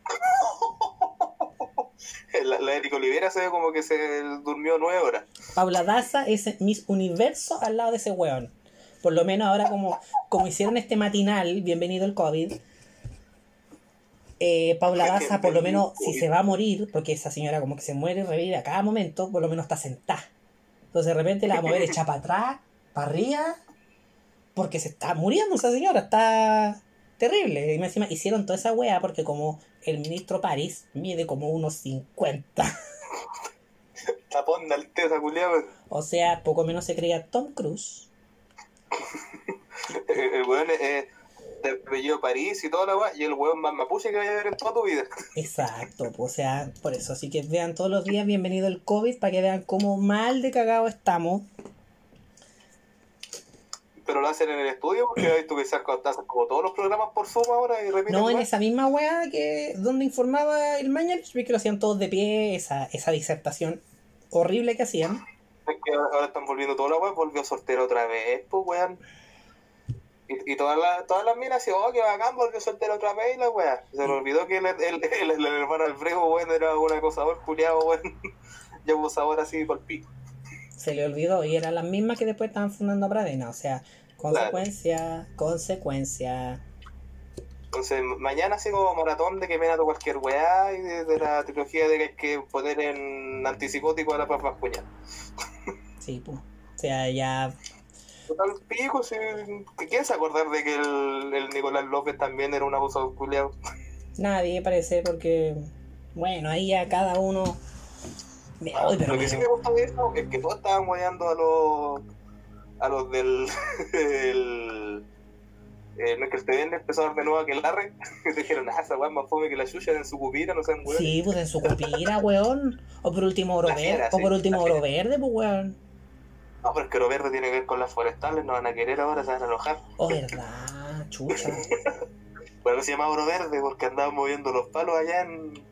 *laughs* la, la Erika Olivera se ve como que se durmió nueve horas. Paula Daza es Miss Universo al lado de ese weón. Por lo menos ahora como, como hicieron este matinal, bienvenido el COVID, eh, Paula Daza por lo menos si se va a morir, porque esa señora como que se muere y revive a cada momento, por lo menos está sentada. Entonces de repente la va a mover echa para atrás, para arriba, porque se está muriendo esa señora, está terrible. Y más encima hicieron toda esa wea porque como el ministro París mide como unos 50. *laughs* Tapón de alteza, culiado. O sea, poco menos se creía Tom Cruise. *laughs* El, el weón es eh, de apellido París y toda la weá, y el weón más mapuche que vaya a ver en toda tu vida. *laughs* Exacto, pues, o sea, por eso. Así que vean todos los días, bienvenido el COVID, para que vean cómo mal de cagado estamos. Pero lo hacen en el estudio, porque hay que sacar como todos los programas por Zoom ahora y repiten. No en esa misma weá que donde informaba el Mañalich, vi que lo hacían todos de pie, esa, esa disertación horrible que hacían. Es que ahora están volviendo toda la weá, volvió soltero otra vez, pues weón. Y, y todas las todas las minas, así, oh, que bacán, volvió soltero otra vez y la weá. Se le olvidó que el, el, el, el, hermano Alfredo, weón, era un acosador culiado, weón. *laughs* Y abusador así por pico. Se le olvidó y eran las mismas que después estaban fundando a Pradena. O sea, consecuencia, consecuencia. Entonces, mañana como maratón de que me nato cualquier weá y de, de la trilogía de que hay que poner en antipsicótico a la papa cuñada. Sí, pues. O sea, ya Total pico, si... ¿quién se acordar de que el, el Nicolás López también era un abusador culiado? nadie parece porque, bueno, ahí ya cada uno... Me voy, pero Lo que sí me gustó de eso es que todos estaban guayando a los a los del *laughs* el, eh, no es que el TVN empezó a dar de nuevo aquel arre *laughs* y dijeron, ah, esa weá es más fome que la chucha en su cupira, no sean weón. Sí, pues en su copira, weón. O por último oro verde. O sí, por último oro verde, pues weón. No, pero es que lo verde tiene que ver con las forestales, no van a querer ahora, se van a enojar. Oh, verdad, chucha. *laughs* Eso se llama oro verde, porque andaban moviendo los palos allá en,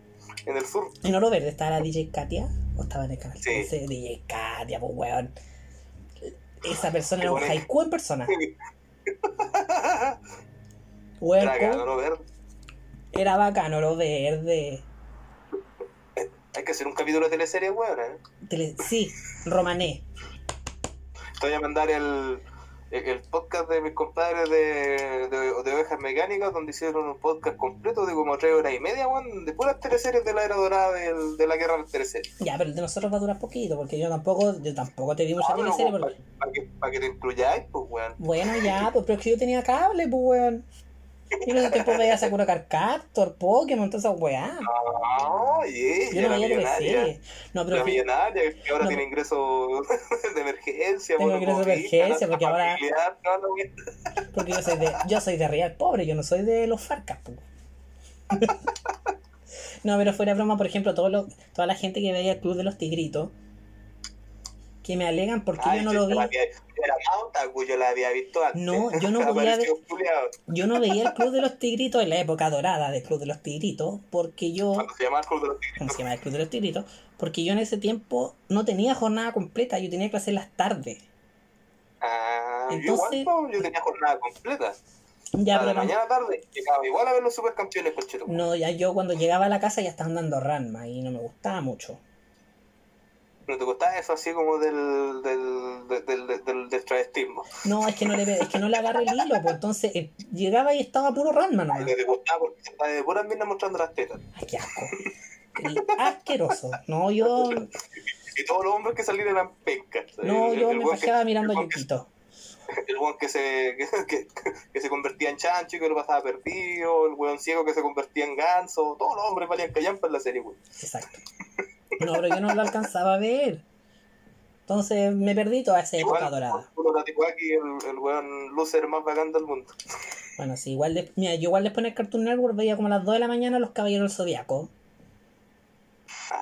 en el sur. ¿En Oro Verde estaba la DJ Katia? ¿O estaba en el canal? Sí. Ese DJ Katia, pues weón. Esa persona era un haiku en persona. Weón, Traga, ¿cómo? oro verde. era bacano Oro Verde. Hay que hacer un capítulo de teleserie, weón. ¿eh? Tele- Sí, romané. Te voy a mandar el, el, podcast de mis compadres de, de, de ovejas mecánicas, donde hicieron un podcast completo de como tres horas y media, weón, de puras teleseries de la era dorada de la guerra de las teleseries. Ya, pero el de nosotros va a durar poquito, porque yo tampoco, yo tampoco te di mucha teleserie, porque... Que, pa' que te incluyáis, pues, weón. Bueno, ya, pues, pero es que yo tenía cable, pues, weón. Y en ese tiempo veía Sakura Card Captor, Pokémon, todas esas weá. No, oye, Yo no veía millonaria. teleserie. No, pero La millonaria, que ahora No, tiene ingresos *laughs* de emergencia. Tengo ingresos de emergencia, porque ahora- no, no, porque yo soy de, yo soy de real pobre, yo no soy de los farcas. *laughs* No, pero fuera broma, por ejemplo, todo lo, toda la gente que veía el Club de los Tigritos, que me alegan porque Ay, yo no yo lo vi. Era más otaku, yo la había visto antes. No, yo no *laughs* podía. Yo no veía el *laughs* Club de los Tigritos en la época dorada del Club de los Tigritos, porque yo... Cuando se llama el Club de los. ¿Cómo se llama el Club de los Tigritos? Porque yo en ese tiempo no tenía jornada completa, yo tenía clase en las tardes. Ah, yo Entonces- igual, po, yo tenía jornada completa. Ya, pero de mañana tarde, llegaba igual a ver los supercampeones, conchetum. no, ya yo cuando llegaba a la casa ya estaban dando Ranma y no me gustaba mucho. ¿No te gustaba eso así como del, del, del, del, del, travestismo? No, es que no le, es que no le agarré el hilo, pues entonces eh, llegaba y estaba puro Ranma no te gustaba porque estaba de puras minas mostrando las tetas. Ay, qué asco. Asqueroso. No, yo, Y todos los hombres que salían eran pencas. no, El- yo el me que- pajeaba mirando a que- Yukito. El weón que se, que, que, que se convertía en chancho y que lo pasaba perdido, el weón ciego que se convertía en ganso, todos los hombres valían callampa en la serie, weón. Exacto. No, pero yo no lo alcanzaba a ver. Entonces me perdí toda esa época dorada. El, el weón loser más bacán del mundo. Bueno, sí, igual de, mira, yo igual después en el Cartoon Network veía como a las 2 de la mañana los Caballeros del Zodiaco.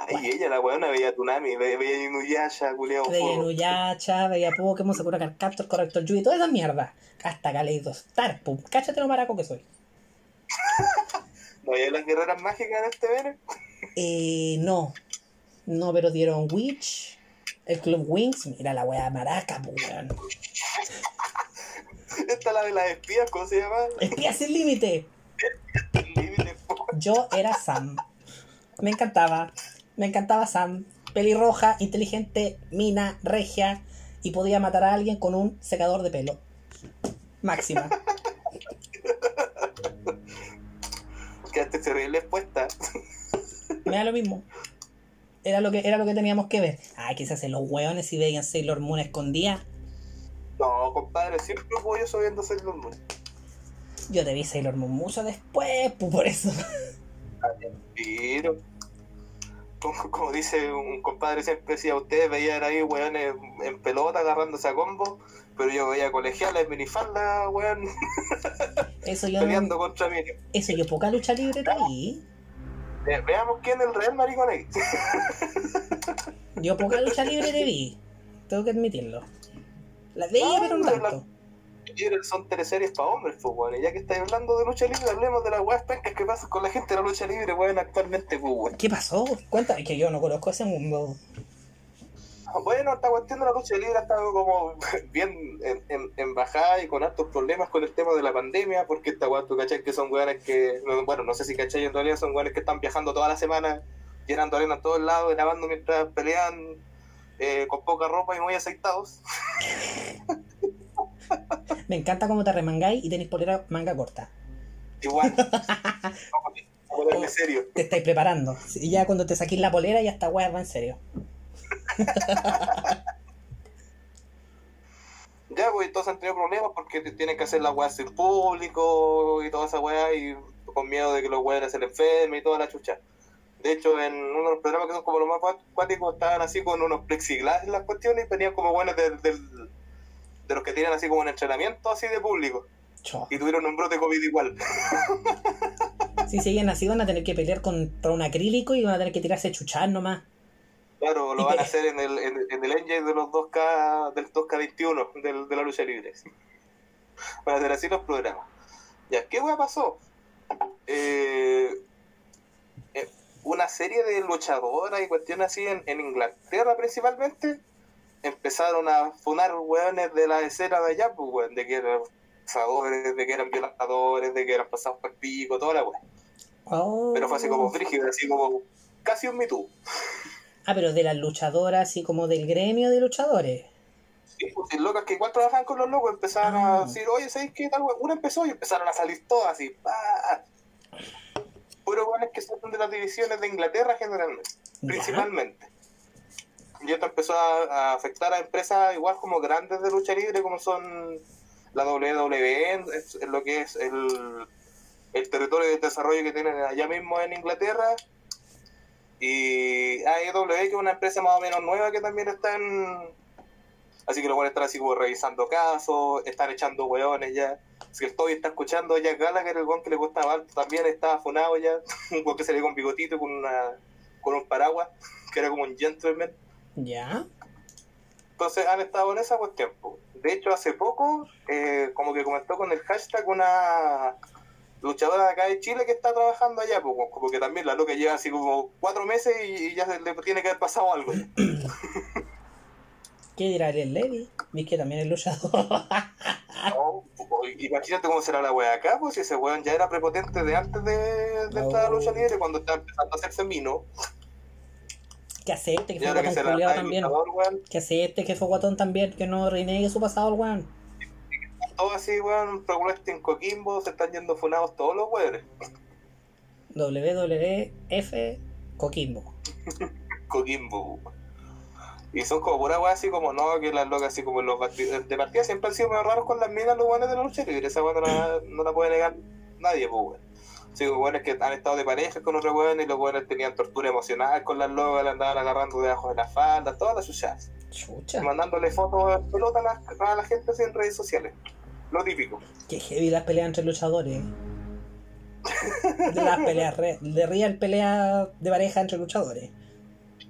Ay, ella, la weona, veía Tunami, ve- veía Inuyasha, culiao. Veía furro. Nuyacha, veía Pokémon, Sakura Card Captor, Corrector Yui, toda esa mierda. Hasta Star, pum, cáchate lo maraco que soy. *laughs* ¿No veía las guerreras mágicas en este vene? Eh, no. No, pero dieron Witch, el Club Wings, mira la wea maraca, pues, weón. Esta la de las espías, ¿cómo se llama? Espía sin límite. Yo era Sam. Me encantaba. Me encantaba Sam. Pelirroja, inteligente, mina, regia. Y podía matar a alguien con un secador de pelo. Máxima. Quedaste terrible expuesta. Me da lo mismo. Era lo que, era lo que teníamos que ver. Ay, que se hacen los hueones si veían Sailor Moon escondida. No, compadre, siempre voy yo viendo Sailor Moon. Yo te vi Sailor Moon mucho después, pues por eso. Pero, como, como dice un compadre, siempre decía, ustedes veían ahí, weones, en pelota agarrándose a combo, pero yo veía colegiales, minifalda, weón, Eso yo *laughs* peleando no, contra mí. Eso yo poca lucha libre vi. Ve- veamos quién es el real maricón ahí. *laughs* Yo poca lucha libre te vi. Tengo que admitirlo. La veía, No, pero un la- tanto. Libres son teleseries para hombres, pues. Y ya que estáis hablando de lucha libre, hablemos de las weas pencas que pasan con la gente de la lucha libre, weón, actualmente, pues. ¿Qué pasó? Cuéntame, que yo no conozco ese mundo. Bueno, esta cuestión de la lucha libre ha estado como *laughs* bien en, en, en bajada y con altos problemas con el tema de la pandemia, porque esta tú cachai que son weones que, no, bueno, no sé si cachai en realidad, son weones que están viajando toda la semana, llenando arena en todos lados, grabando mientras pelean eh, con poca ropa y muy aceitados. *laughs* Me encanta cómo te remangáis y tenéis polera manga corta. Igual. *laughs* A ponerme serio. Te estáis preparando. Y ya cuando te saquís la polera, ya esta weá va en serio. *laughs* Ya, pues todos han tenido problemas porque tienen que hacer las weas en público y toda esa weá y con miedo de que los weones se le enfermen y toda la chucha. De hecho, en uno de los programas que son como los más cuá- cuáticos estaban así con unos plexiglas en las cuestiones y venían como buenos de, de los que tienen así como un entrenamiento así de público y tuvieron un brote COVID igual. *laughs* Si siguen así, van a tener que pelear contra un acrílico y van a tener que tirarse chuchar nomás. Claro, lo van a hacer en el, en, en el engine de los 2K, del 2K21, del, de la lucha libre. Van a hacer así los programas. Ya, ¿qué hueá pasó? Eh, eh, una serie de luchadoras y cuestiones así en, en Inglaterra principalmente empezaron a funar hueones de la escena de allá, pues, weón, de que eran abusadores, de que eran violadores, de que eran pasados por pico, toda la. Oh. Pero fue así como frígido, así como casi un Me Too. Ah, pero de las luchadoras, así como del gremio de luchadores. Sí, pues, locas que igual trabajan con los locos empezaron Ah. a decir, oye, ¿sabes qué tal? Una empezó y empezaron a salir todas así, ¡pah! Puros buenos que son de las divisiones de Inglaterra generalmente, Ya. principalmente. Y esto empezó a, a afectar a empresas igual como grandes de lucha libre, como son la WWE, lo que es el, el territorio de desarrollo que tienen allá mismo en Inglaterra. Y AEW, que es una empresa más o menos nueva que también está en, Así que los buenos están así como revisando casos, están echando hueones ya. Si el Toby está escuchando ya Gallagher, el weón que le gustaba alto, también estaba funado ya. *laughs* Un weón que salía con bigotito con, una, con un paraguas, que era como un gentleman. Ya. Entonces han estado en esa cuestión. De hecho, hace poco, eh, como que comentó con el hashtag una luchadora de acá de Chile que está trabajando allá, pues, como que también la loca lleva así como cuatro meses y, y ya se le tiene que haber pasado algo. *clears throat* ¿Qué dirá el Levy? Vi que también es luchador. *laughs* No, imagínate cómo será la wea acá, pues si ese weón ya era prepotente de antes de, de entrar a No. lucha libre, cuando estaba empezando a hacerse mino, que acepte que fue guatón también. luchador, weón, Que acepte que fue guatón también, que no reniegue su pasado el weón. Todo así, weón, Pro Wrestling Coquimbo, se están yendo funados todos los weones. WWF Coquimbo. *laughs* Coquimbo. Y son como pura wea así como no, que las locas así como los de partida siempre han sido más raros con las minas los weones de la lucha libre, esa weón no, la- no la puede negar nadie, pues weón. Sí, weones que han estado de pareja con otros weones y los weones tenían tortura emocional con las locas, le andaban agarrando debajo de la falda, todas las chuchadas. Chucha. mandándole fotos de pelota a la, a la gente así en redes sociales. Lo típico. Qué heavy las peleas entre luchadores. De las peleas, re- de real pelea de pareja entre luchadores.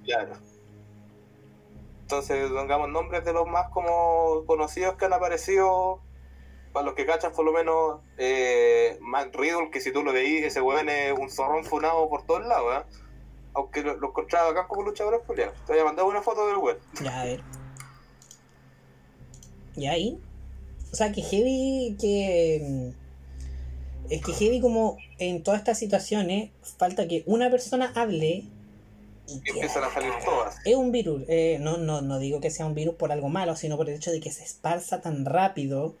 Claro. Entonces, pongamos nombres de los más como conocidos que han aparecido. Para los que cachan, por lo menos, eh, Matt Riddle, que si tú lo veís, ese weón es un zorrón funado por todos lados, ¿eh? Aunque lo, lo encontraba acá como luchadores culiados. Te voy a mandar una foto del weón. Ya, a ver. ¿Y ahí? O sea, que heavy que... Es que heavy como en todas estas situaciones falta que una persona hable y Y empiezan a salir todas. Es un virus. eh, no, no, no digo que sea un virus por algo malo, sino por el hecho de que se esparza tan rápido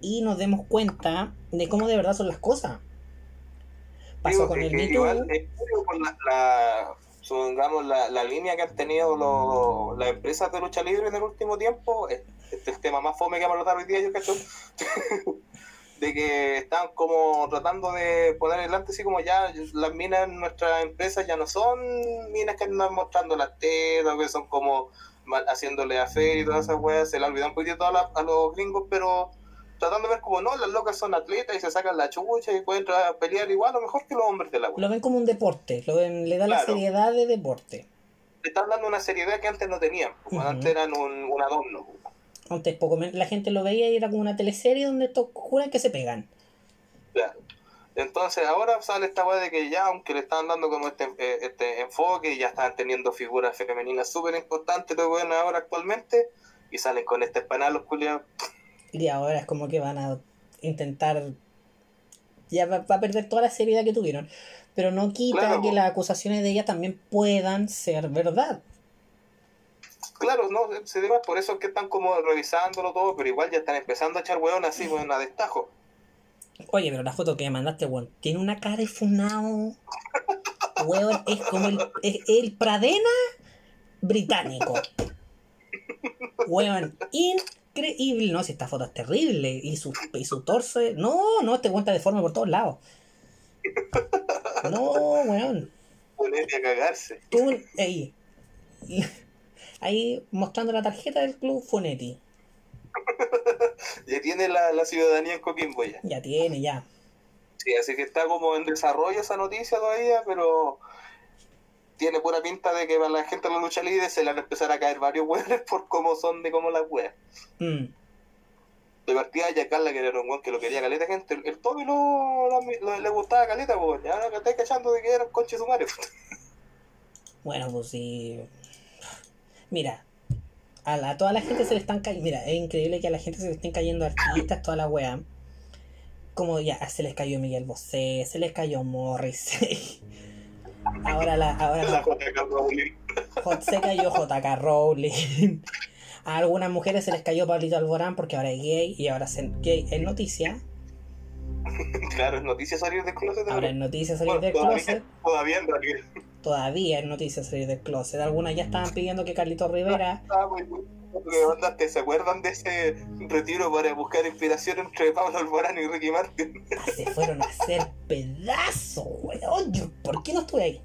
y nos demos cuenta de cómo de verdad son las cosas. Pasó con el Me Too. la, la, supongamos, la, la línea que han tenido los- las empresas de lucha libre en el último tiempo, es- este es el tema más fome que vamos a tratar hoy día, yo cacho, *laughs* de que están como tratando de poner adelante así como ya las minas en nuestras empresas ya no son minas que andan mostrando las tetas, que son como mal- haciéndole a fe y todas esas weas, se le olvidan un poquito a, la- a los gringos, pero tratando de ver como no, las locas son atletas y se sacan la chucha y pueden tra- pelear igual o mejor que los hombres de la wea. Lo ven como un deporte, lo ven- le da la seriedad de deporte. Le están dando una seriedad que antes no tenían, Ujú. antes eran un, un adorno. Antes poco men- la gente lo veía y era como una teleserie donde estos juran que se pegan. Claro. Entonces ahora sale esta weá de que ya, aunque le están dando como este, eh, este enfoque, y ya están teniendo figuras femeninas súper importantes los weones ahora actualmente, y salen con este panal los culiados. Y ahora es como que van a intentar. Ya va, va a perder toda la seriedad que tuvieron. Pero no quita Claro, que las acusaciones de ella también puedan ser verdad. Claro, no, se por eso es que están como revisándolo todo, pero igual ya están empezando a echar weón así, weón, a destajo. Oye, pero la foto que me mandaste, weón, tiene una cara de funao. Weón, es como el, es el Pradena británico. Weón, increíble. No, si esta foto es terrible. Y su, y su torso es- No, no, este weón está deforme por todos lados. No, weón. Ponete a cagarse. Tú, ahí. Ahí mostrando la tarjeta del club Funetti. *laughs* Ya tiene la, la ciudadanía en Coquimbo ya. Ya tiene, ya. Sí, así que está como en desarrollo esa noticia todavía, pero tiene pura pinta de que para la gente de la lucha libre se le van a empezar a caer varios *laughs* hueones por cómo son de cómo las weas. Mm. De partida ya Carla que era un weón que lo quería caleta gente, el, el Tommy lo- le gustaba caleta, pues ya ahora que estáis cachando de que era un conche sumario. *laughs* Bueno, pues sí. Mira, a, la- a toda la gente se le están cayendo. Mira, es increíble que a la gente se le estén cayendo artistas, toda la wea. Como ya se les cayó Miguel Bosé, se les cayó Morris. *laughs* ahora la, ahora La la, J.K. Rowling. J- se cayó JK Rowling. A algunas mujeres se les cayó Pablito Alborán porque ahora es gay y ahora es gay es noticia. Claro, es noticia salir del closet. Ahora es noticia salir Bueno, del todavía, closet. todavía en realidad. Todavía es noticia salir del closet. Algunas ya estaban pidiendo que Carlito Rivera Ah, muy. Que onda, ¿te- ¿Se acuerdan de ese retiro para buscar inspiración entre Pablo Alborán y Ricky Martin? se fueron a hacer pedazos, weón. ¿Por qué no estuve ahí?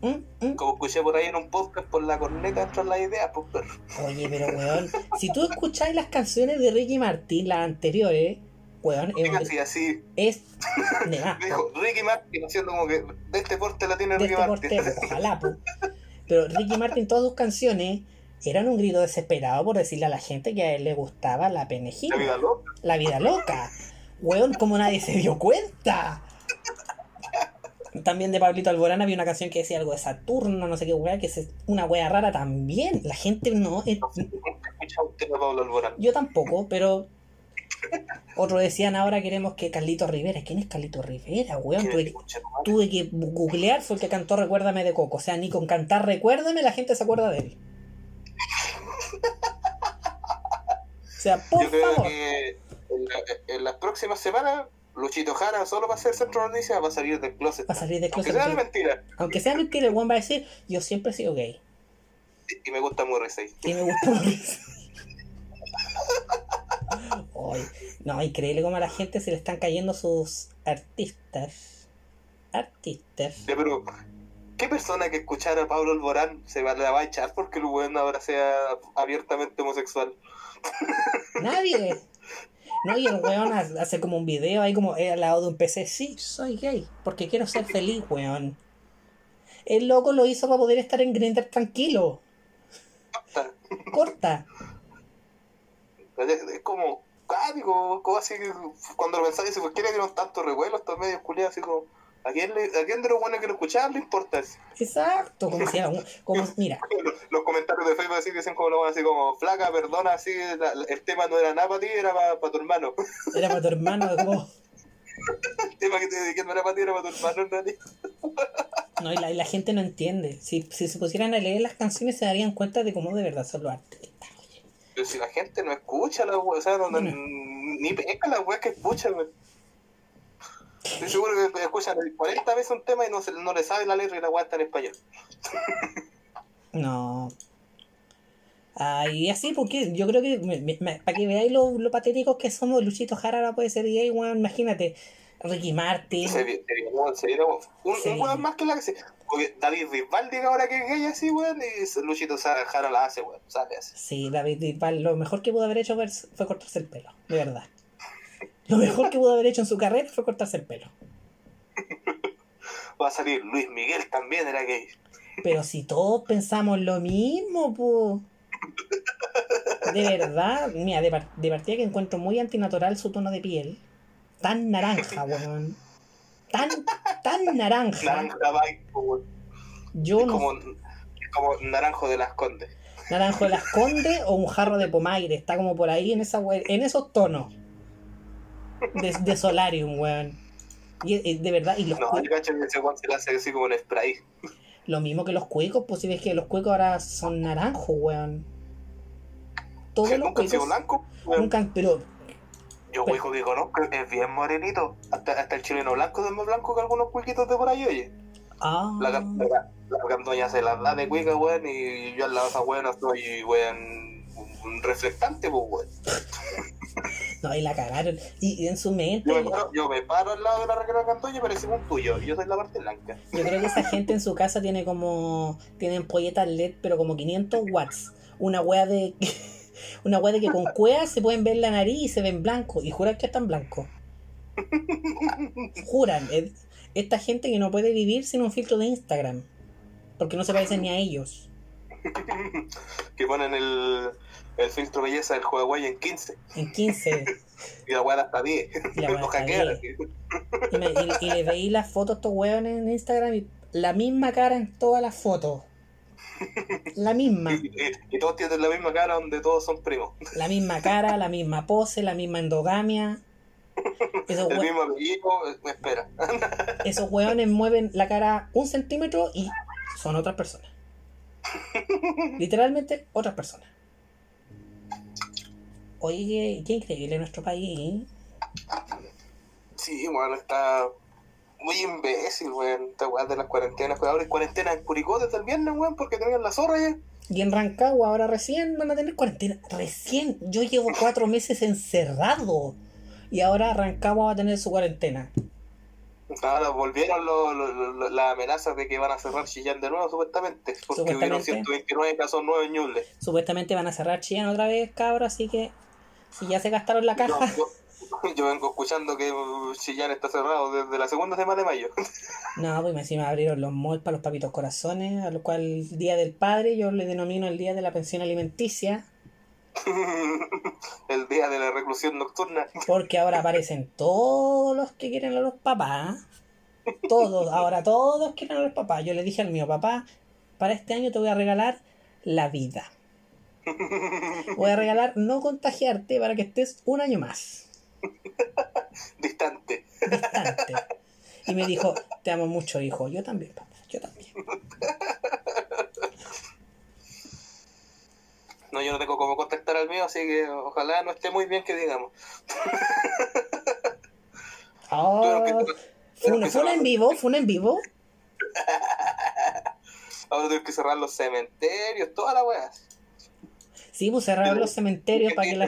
¿Mm? ¿Mm? Como escuché por ahí en un podcast por la corneta dentro de la idea, pues perro. Oye, pero weón, si tú escucháis las canciones de Ricky Martin, las anteriores, weón, es, así, así. es Dijo Ricky Martin haciendo como que de este porte la tiene de Ricky este Martin. porte, ojalá, po. Pero Ricky Martin, todas sus canciones eran un grito desesperado por decirle a la gente que a él le gustaba la La penejina, vida loca. la vida loca. Weón, como nadie se dio cuenta. También de Pablito Alborán había una canción que decía algo de Saturno, no sé qué weá, que es una weá rara también. La gente no. es- de Pablo Alborán. yo tampoco, pero. Otros decían ahora queremos que Carlito Rivera. ¿Quién es Carlito Rivera, weón? ¿Quién Tuve que, tuve que googlear, fue el que cantó Recuérdame de Coco. O sea, ni con cantar Recuérdame la gente se acuerda de él. O sea, por Yo creo favor. que en, la- en las próximas semanas, Luchito Jara, solo para ser centro de noticias, va a salir del closet. Va a salir de Aunque closet. sea de porque- mentira. Aunque sea mentira, el weón va a decir: Yo siempre he sido gay. Y me gusta Morrissey. Y me gusta Morrissey. No, increíble como a la gente se le están cayendo sus artistas. Artistas. Ya, pero, ¿qué persona que escuchara a Pablo Alborán se va, la va a echar porque el weón ahora sea abiertamente homosexual? *laughs* Nadie. No, y el weón ha- hace como un video ahí como eh, al lado de un PC. Sí, soy gay, porque quiero ser feliz, weón. El loco lo hizo para poder estar en Grindr tranquilo. Corta. Es, es como, ah, digo, como así, cuando lo pensás, dice, ¿por qué le dieron tanto revuelo a estos medios culiados? Así como, ¿a quién, le, ¿a quién de los buenos que lo escuchaban le importa? Así. Exacto. Como si como, *laughs* mira, Los, los comentarios de Facebook así dicen como lo van así como, flaca, perdona, así, la- el tema no era nada para ti, era para tu hermano. *laughs* era para tu hermano. Como, El tema que te dediqué no era para ti, era para tu hermano en realidad. *laughs* No, y la, y la gente no entiende. Si, si se pusieran a leer las canciones se darían cuenta de cómo de verdad son los artistas. Pero si la gente no escucha la wea, o sea, no, ni pesca la wea que escucha, weón. Estoy seguro que escuchan 40 veces un tema y no, se, no le sabe la letra y la está en español. *laughs* No. Ay, así, porque yo creo que, para que veáis lo, lo patéticos que somos, Luchito Jara ahora puede ser gay, weón, imagínate. Ricky Martin. Se, se se un, Sí. un weón más que la que se. Porque David Bisbal diga ahora que es gay así, weón, y Luchito Jara la hace, weón, sale así. Sí, David Bisbal, lo mejor que pudo haber hecho fue cortarse el pelo, de verdad. Lo mejor que pudo haber hecho en su carrera fue cortarse el pelo. Va a salir Luis Miguel también era gay. Pero si todos pensamos lo mismo, po. De verdad, mira, de, par- de partida que encuentro muy antinatural su tono de piel. Tan naranja, weón. Tan, tan naranja. Naranja weón. Yo Es no como, Naranjo de las Condes. Naranjo de las Condes o un jarro de Pomaire. Está como por ahí en esa en esos tonos. De, de Solarium, weón. Y eh, de verdad, y los No, yo cacho que ese weón se hace así como en spray. lo mismo que los cuicos, pues si ves que los cuicos ahora son naranjos, weón. Todos los nunca cuicos blanco. weón. nunca, pero Yo, hueco que conozco, es bien morenito. Hasta, hasta el chileno blanco es más blanco que algunos cuiquitos de por ahí, oye. ah, La, la, la, la candoña se las da de cuica, weón, y yo al lado de esa weón soy, weón, un, un reflectante, pues, weón. *laughs* no, y la cagaron. Y, y en su mente, Yo me, paro, yo me paro al lado de la reguera de candoña y parecemos un tuyo, y yo soy la parte blanca. yo creo que esa gente en su casa tiene como, tienen polletas LED, pero como 500 watts. Una wea de, *laughs* una wea de que con cuevas se pueden ver la nariz y se ven blancos. Y juran que están blancos. Juran. Esta gente que no puede vivir sin un filtro de Instagram. Porque no se parecen ni a ellos. *laughs* que ponen el, el filtro belleza del Huawei en 15 En 15. *laughs* y la weá hasta 10. Y la weá *laughs* Lo hasta hackean 10. así. Y, me, y, y le veí las fotos a estos hueones en Instagram y la misma cara en todas las fotos. La misma. *laughs* Y, todos tienen la misma cara donde todos son primos. La misma cara, la misma pose, la misma endogamia. Esos, El mismo apellido, eh, espera. esos hueones mueven la cara un centímetro y son otras personas. Literalmente otras personas. Oye, qué, increíble nuestro país. Sí, bueno, está muy imbécil, weón. Esta weá de las cuarentenas. Pues ahora hay cuarentena en Curicó desde el viernes, weón, porque tenían la zorra ya. Y en Rancagua ahora recién van a tener cuarentena. Recién. Yo llevo cuatro meses encerrado. Y ahora Rancagua va a tener su cuarentena. Ahora volvieron lo- lo- lo- las amenazas de que van a cerrar Chillán de nuevo, supuestamente. Porque hubieron Supuestamente. 129 casos nuevos en Ñuble. Supuestamente van a cerrar Chillán otra vez, cabros. Así que si ya se gastaron la caja. yo- *laughs* yo vengo escuchando que uh, Chillán está cerrado desde la segunda semana de mayo. *laughs* No, pues encima abrieron los malls para los papitos corazones, a lo cual el Día del Padre yo le denomino el Día de la Pensión Alimenticia, *laughs* el día de la reclusión nocturna. porque ahora aparecen todos los que quieren a los papás. Todos, ahora todos quieren a los papás. Yo le dije al mío, papá, para este año te voy a regalar la vida. Voy a regalar no contagiarte para que estés un año más, *laughs* Distante. distante. Y me dijo, te amo mucho, hijo. Yo también, papá, yo también. No, yo no tengo cómo contactar al mío, así que ojalá no esté muy bien que digamos. *laughs* Oh, que- fue, un, fue un en vivo, fue un en vivo. Ahora tengo que cerrar los cementerios, toda la weá. Sí, pues cerraron los cementerios para que la,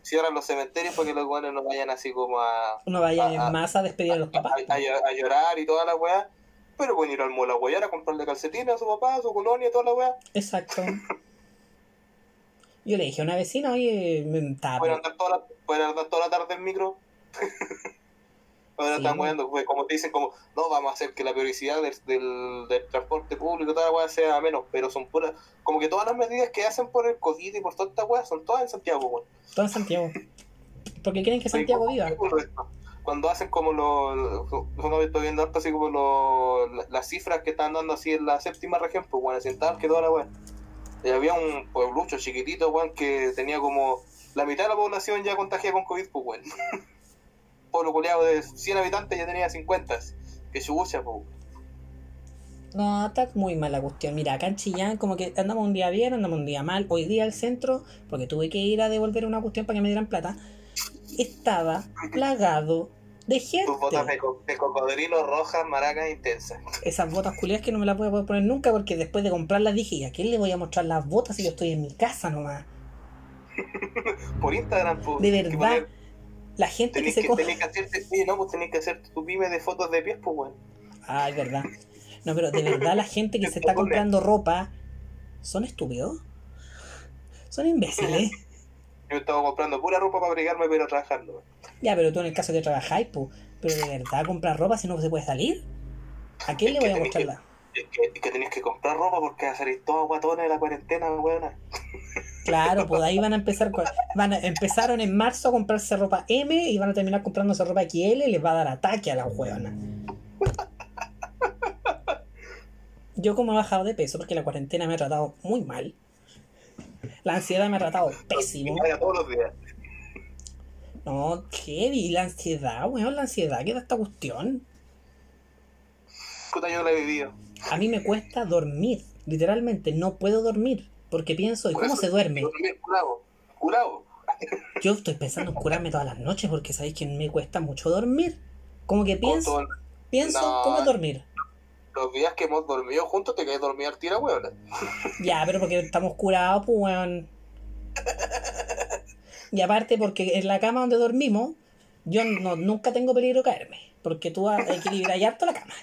Cierran los cementerios para que los weones no vayan así como a, no vayan en masa a despedir a los papás. a, a- a llorar y toda la weá. Pero pueden ir al mall a comprarle calcetines a su papá, a su colonia y toda la weá. Exacto. *laughs* Yo le dije a una vecina, oye, me estaba- Pueden andar toda la, pueden andar toda la tarde en micro. *laughs* Ahora Sí. están weando, pues, como te dicen, como, no, vamos a hacer que la periodicidad del, del, del transporte público toda la sea menos, pero son puras, como que todas las medidas que hacen por el COVID y por toda esta weá son todas en Santiago, weón. todo en Santiago. Porque quieren que Santiago viva. Cuando hacen como los, son estoy viendo harto así como los, la- las cifras que están dando así en la séptima región, pues bueno, así en tal que toda la weá. Y había un pueblucho chiquitito, weón, que tenía como la mitad de la población ya contagiada con COVID, pues weón. *laughs* Pueblo culeado de 100 habitantes ya tenía 50. Que chubucha, pues. No, está muy mal la cuestión. Mira, acá en Chillán, como que andamos un día bien, andamos un día mal. Hoy día al centro, porque tuve que ir a devolver una cuestión para que me dieran plata, estaba plagado de Tus botas de, gente. co- de cocodrilo rojas, maracas intensas. Esas botas culiadas que no me las voy a poder poner nunca porque después de comprarlas dije, ¿y a quién le voy a mostrar las botas si yo estoy en mi casa nomás? *laughs* Por Instagram, pues. De verdad, la gente que Tenés se que, tenés que hacerte, sí, no, pues tenés que hacer tu pyme de fotos de pies, pues weón. Ay, verdad. No, pero de verdad la gente que *laughs* se está comprando ropa son estúpidos. Son imbéciles. *laughs* Yo estaba comprando pura ropa para abrigarme pero trabajando. Ya, pero tú en el caso que trabajáis, pues. Pero de verdad comprar ropa si no se puede salir. ¿A quién le voy a mostrarla? Es que, que tenés que comprar ropa porque va a salir de la cuarentena, weón. Claro, pues ahí van a empezar. con- Van a, empezaron en marzo a comprarse ropa M y van a terminar comprándose ropa XL y les va a dar ataque a la huevona. Yo como he bajado de peso porque la cuarentena me ha tratado muy mal. La ansiedad me ha tratado pésimo. Y vaya todos los días. No, heavy, la ansiedad, weón, la ansiedad, ¿qué da esta cuestión? Puta, yo la he vivido. A mí me cuesta dormir, literalmente, no puedo dormir, porque pienso, ¿y cómo se duerme? Curado. Curado. *laughs* Yo estoy pensando en curarme todas las noches porque sabéis que me cuesta mucho dormir. Como que pienso, pienso, No. ¿cómo dormir? Los días que hemos dormido juntos te quedas dormir tira, weón. *laughs* Ya, pero porque estamos curados, pues, weón. Y aparte porque en la cama donde dormimos, yo no, nunca tengo peligro de caerme, porque tú equilibras harto la cama.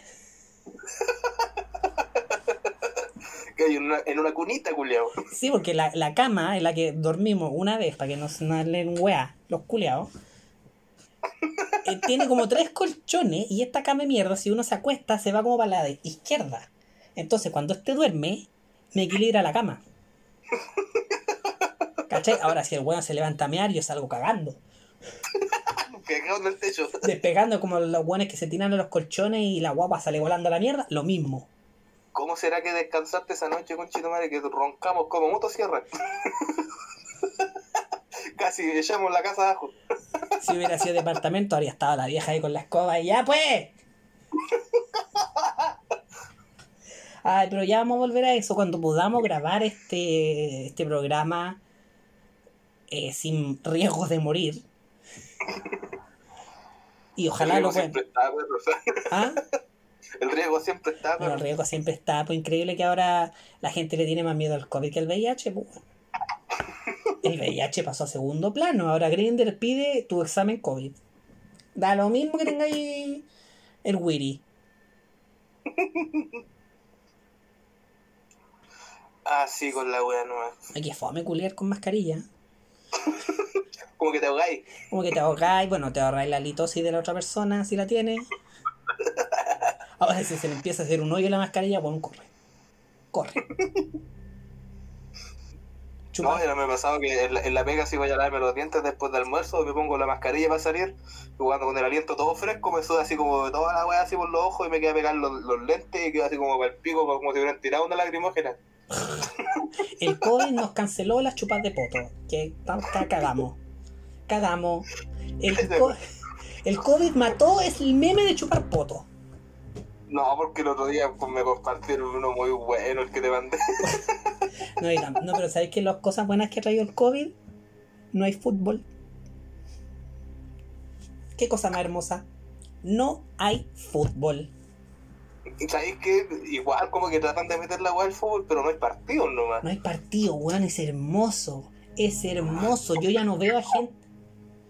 *laughs* En una, en una cunita, culiao. *laughs* Sí, porque la, la cama en la que dormimos una vez para que no se nos den weá los culeados. tiene como tres colchones y esta cama de mierda, si uno se acuesta, se va como para la de izquierda. Entonces, cuando este duerme, me equilibra la cama. ¿Cachai? Ahora, si el weón se levanta a mear, yo salgo cagando. *laughs* Pegado en el techo. Despegando como los weones que se tiran a los colchones y la guapa sale volando a la mierda, lo mismo. ¿Cómo será que descansaste esa noche, conchito madre, que roncamos como motosierra? *laughs* Casi echamos la casa abajo. Si hubiera sido departamento, habría estado la vieja ahí con la escoba y ya pues. Ay, pero ya vamos a volver a eso. Cuando podamos grabar este, este programa eh, sin riesgos de morir. Y ojalá lo puedan. El riesgo siempre está, Bueno, el pues. riesgo siempre está. Pues increíble que ahora la gente le tiene más miedo al COVID que al VIH. Pues. El VIH pasó a segundo plano. Ahora Grinder pide tu examen COVID. Da lo mismo que tengáis el Wiri. Así con la wea nueva. Hay que fome culiar con mascarilla. *laughs* Como que te ahogáis. Como que te ahogáis, bueno, te ahorráis la litosis de la otra persona si la tiene. *laughs* Ahora si se le empieza a hacer un hoyo en la mascarilla, bueno, corre. Corre. *laughs* No, Chupa. ya me ha pasado que en la, en la pega si voy a lavarme los dientes después del almuerzo, me pongo la mascarilla para salir, y cuando con el aliento todo fresco, me suda así como de toda la weá así por los ojos y me queda pegar los, los lentes y quedo así como para el pico, como si hubieran tirado una lacrimógena. *laughs* El COVID nos canceló las chupas de poto. Que cagamos. Cagamos. El, co- el COVID mató es el meme de chupar poto. No, porque el otro día pues, me compartieron uno muy bueno, el que te mandé. *laughs* No, no pero ¿sabéis que las cosas buenas que ha traído el COVID? No hay fútbol. ¿Qué cosa más hermosa? No hay fútbol. ¿Sabéis que Igual como que tratan de meter la weá al fútbol, pero no hay partidos nomás. No hay partido, weón, es hermoso. Es hermoso. Yo ya no veo a gente.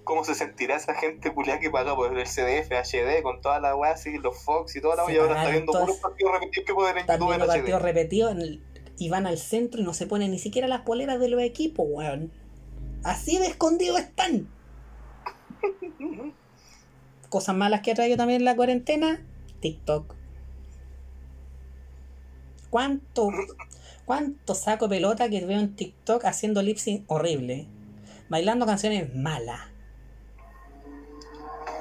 ¿Cómo se sentirá esa gente culiada que paga por el CDF, HD, con toda la weá así, los Fox y toda la weá, y ahora está viendo puros partidos repetidos que pueden en YouTube partidos repetidos y van al centro y no se ponen ni siquiera las poleras de los equipos, weón. Así de escondidos están. *laughs* Cosas malas que ha traído también la cuarentena, TikTok. ¿Cuánto, cuánto saco pelota que veo en TikTok haciendo lip sync horrible? Bailando canciones malas.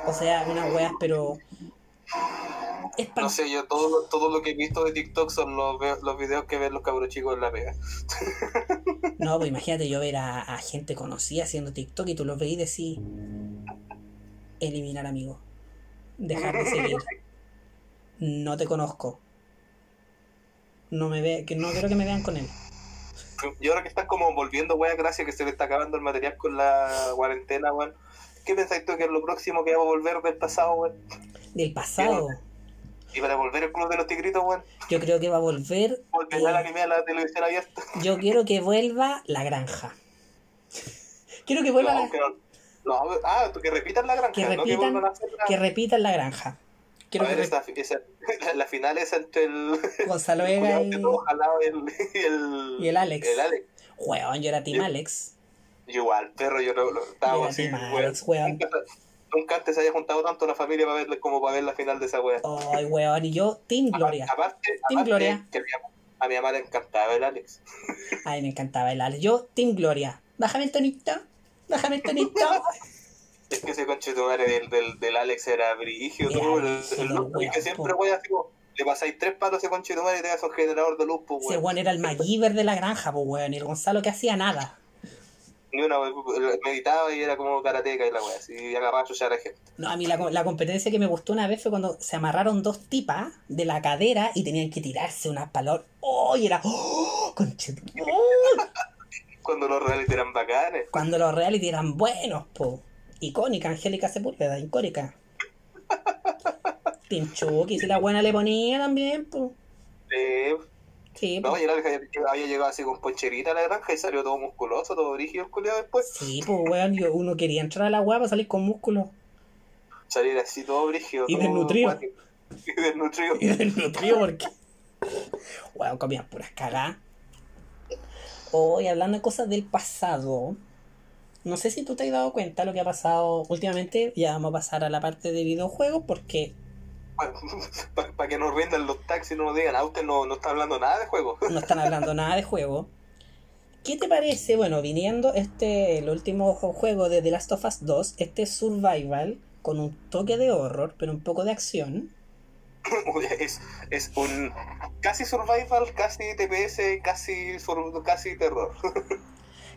O sea, unas weas, pero. Es No sé, yo todo, lo- todo lo que he visto de TikTok son los, los videos que ven los cabros chicos en la pega. No, pues *laughs* imagínate yo ver a, a gente conocida haciendo TikTok y tú los veis y decís eliminar amigo. Dejar de seguir. No te conozco. No me ve, que no quiero que me vean con él. Y ahora que están como volviendo, weá, gracias que se le está acabando el material con la cuarentena, weón. ¿Qué pensáis tú que es lo próximo que va a volver del pasado, weón? Del pasado. Y para volver el Club de los Tigritos, weón. Yo creo que va a volver. Volverá eh, anime a la televisión abierta. yo quiero que vuelva la granja. *laughs* Quiero que vuelva No, la, que no, no, ah, que repitan la granja, Que no que repitan- la... que repitan la granja. Quiero a ver, que esa, esa- la, *laughs* la final es entre el... *laughs* Gonzalo Vega y, el, y el... y el Alex. El Alex. Weón, yo era Team Alex. Yo igual, perro, yo lo, lo- era así, Team weón. Alex, weón. Nunca, nunca antes se había juntado tanto la familia para ver, como para ver la final de esa weá. Ay, weón, y yo, Team Gloria. Aparte, Team aparte Gloria. que a mi, mamá- le encantaba el Alex. Ay, me encantaba el Alex. Yo, Team Gloria. Bájame el tonito. Bájame el tonito. *laughs* Es que ese conche de madre del, del, del Alex era brigio, tú, el, weón, que siempre, weón, así como, le pasáis tres palos a ese conche de madre y te das un generador de luz, pues, Ese weón. weón era el MacGyver de la granja, pues weón. Y el Gonzalo que hacía nada. Ni una, meditaba y era como karateca y la weá, así, y agarraba a chuchar a gente. No, a mí la, la competencia que me gustó una vez fue cuando se amarraron dos tipas de la cadera y tenían que tirarse unas palabras. ¡Oh! Y era. ¡Oh! Conche- ¡Oh! *laughs* Cuando los reality eran bacanes. Cuando los reality eran buenos, po. Icónica, Angélica Sepúlveda, icónica. *laughs* Team Chucky, si la buena le ponía también, po. Eh, Sí, no, y el Alex había, llegado así con poncherita a la granja y salió todo musculoso, todo brígido el culiado después. Sí, pues weón, yo, uno quería entrar a la weá para salir con músculo. Salir así todo brígido. Y *laughs* desnutrido. Y desnutrido. Y del nutrido porque. Weón, comían puras cagadas. Hoy hablando de cosas del pasado. No sé si tú te has dado cuenta lo que ha pasado últimamente. Ya vamos a pasar a la parte de videojuegos porque Para *laughs* que nos rindan los taxis y no nos digan, ah, usted no, no está hablando nada de juego. *laughs* No están hablando nada de juego. ¿Qué te parece? Bueno, viniendo este, el último juego de The Last of Us 2, este survival con un toque de horror, pero un poco de acción. *laughs* es, es un casi survival, casi TPS, casi, casi terror.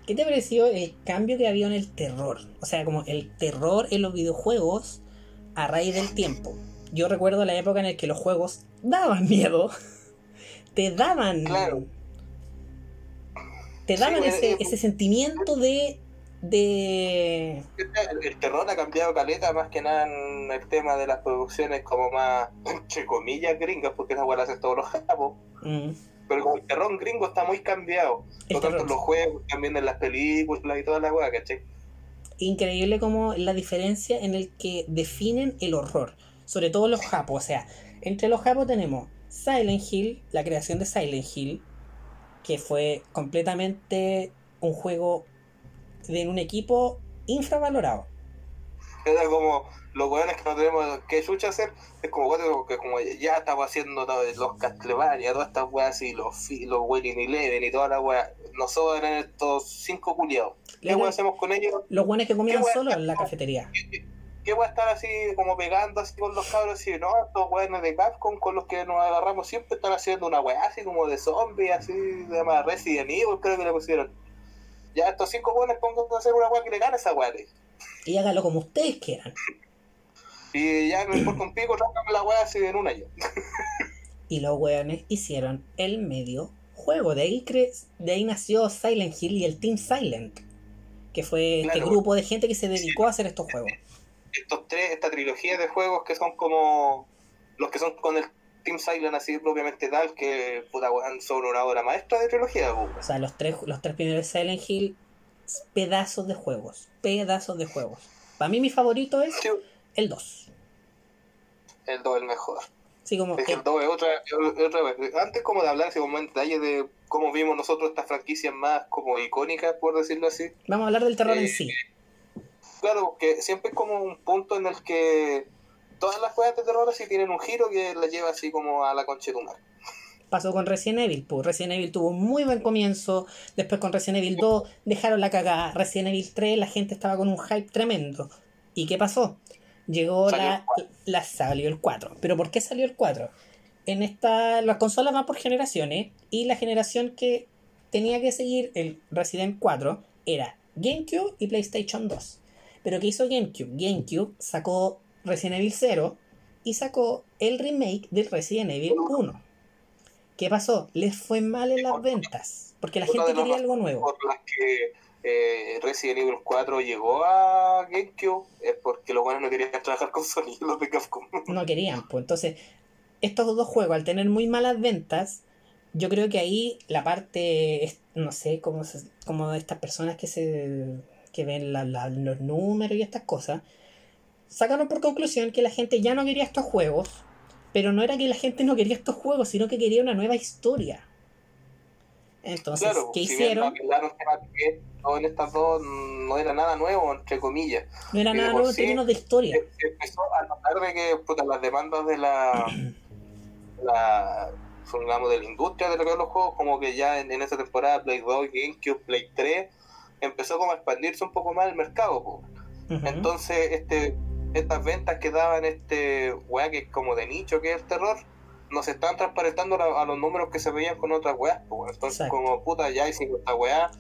¿Qué te pareció el cambio que había en el terror? O sea, como el terror en los videojuegos a raíz del tiempo. Yo recuerdo la época en la que los juegos daban miedo. Te daban. Claro. Te daban Sí, ese, eh, ese sentimiento de. de. El terror ha cambiado caleta más que nada en el tema de las producciones como más, *laughs* entre comillas, gringas, porque esa weá la hacen todos los japos. mm, Pero como el terror gringo está muy cambiado. No tanto en los juegos, también en las películas y toda la weá, ¿cachai? increíble como la diferencia en el que definen el horror. Sobre todo los japos. O sea, entre los japos tenemos Silent Hill, la creación de Silent Hill, que fue completamente un juego de un equipo infravalorado. Era como los weones que no tenemos que chucha hacer, es como que como ya estamos haciendo los Castlevania, todas estas weas y los, los Winning Eleven y toda la wea. Nosotros eran estos cinco culiados. ¿Qué hacemos con ellos? Los buenos que comían Qué wea- solo en la cafetería. ¿Qué voy a estar así como pegando así con los cabros así? No, estos weones de Capcom con los que nos agarramos siempre están haciendo una weá así como de zombies, así de llama Resident Evil, creo que le pusieron. Ya estos cinco weones pongan a hacer una weá que le gane a esa weá. Y hágalo como ustedes quieran. Y ya no importa un pico, trágame la weá así en una ya. Y los weones hicieron el medio juego. De ahí, cre- de ahí nació Silent Hill y el Team Silent. Que fue este Claro. grupo de gente que se dedicó a hacer estos juegos. Estos tres, esta trilogía de juegos que son como los que son con el Team Silent así propiamente tal, que puta weón son una obra maestra de trilogía, po. O sea, los tres, los tres primeros Silent Hill, pedazos de juegos. Pedazos de juegos. Para mí mi favorito es Sí, el 2. El 2 es el mejor. Así como Es que el 2 es otra, otra vez. Antes como de hablar así como en detalle de cómo vimos nosotros estas franquicias más como icónicas, por decirlo así. vamos a hablar del terror en Eh, sí. Claro, que siempre es como un punto en el que todas las juegas de terror así tienen un giro que las lleva así como a la conchetumar. Pasó con Resident Evil. Pues Resident Evil tuvo un muy buen comienzo. Después con Resident Evil 2 dejaron la cagada. Resident Evil 3 la gente estaba con un hype tremendo. ¿Y qué pasó? Llegó Salió la, la salió el 4. ¿Pero por qué salió el 4? En esta las consolas van por generaciones y la generación que tenía que seguir el Resident 4 era GameCube y PlayStation 2. Pero ¿qué hizo GameCube? GameCube sacó Resident Evil 0 y sacó el remake del Resident Evil 1. ¿Qué pasó? Les fue mal en las ventas. Porque la gente quería algo nuevo. Por las que eh, Resident Evil 4 llegó a GameCube es porque los buenos no querían trabajar con Sony, *laughs* los de Capcom. No querían, pues. Entonces, estos dos juegos, al tener muy malas ventas, yo creo que ahí la parte, no sé, como, como estas personas que se que ven la- la- los números y estas cosas, sacaron por conclusión que la gente ya no quería estos juegos, pero no era que la gente no quería estos juegos, sino que quería una nueva historia. Entonces, claro, ¿qué si bien hicieron? que todo en estas dos no era nada nuevo, entre comillas. No era nada nuevo en sí, términos de historia. Se, se empezó a notar de que puta, las demandas de la, *clears throat* la digamos, de la industria de lo que son los juegos, como que ya en, en esa temporada Play 2, GameCube, Play 3, empezó como a expandirse un poco más el mercado. po. Entonces, este, estas ventas que daban este weá que es como de nicho que es el terror, no se están transparentando a, a los números que se veían con otras weas. po. Entonces, Exacto. como puta, ya hicimos esta weá,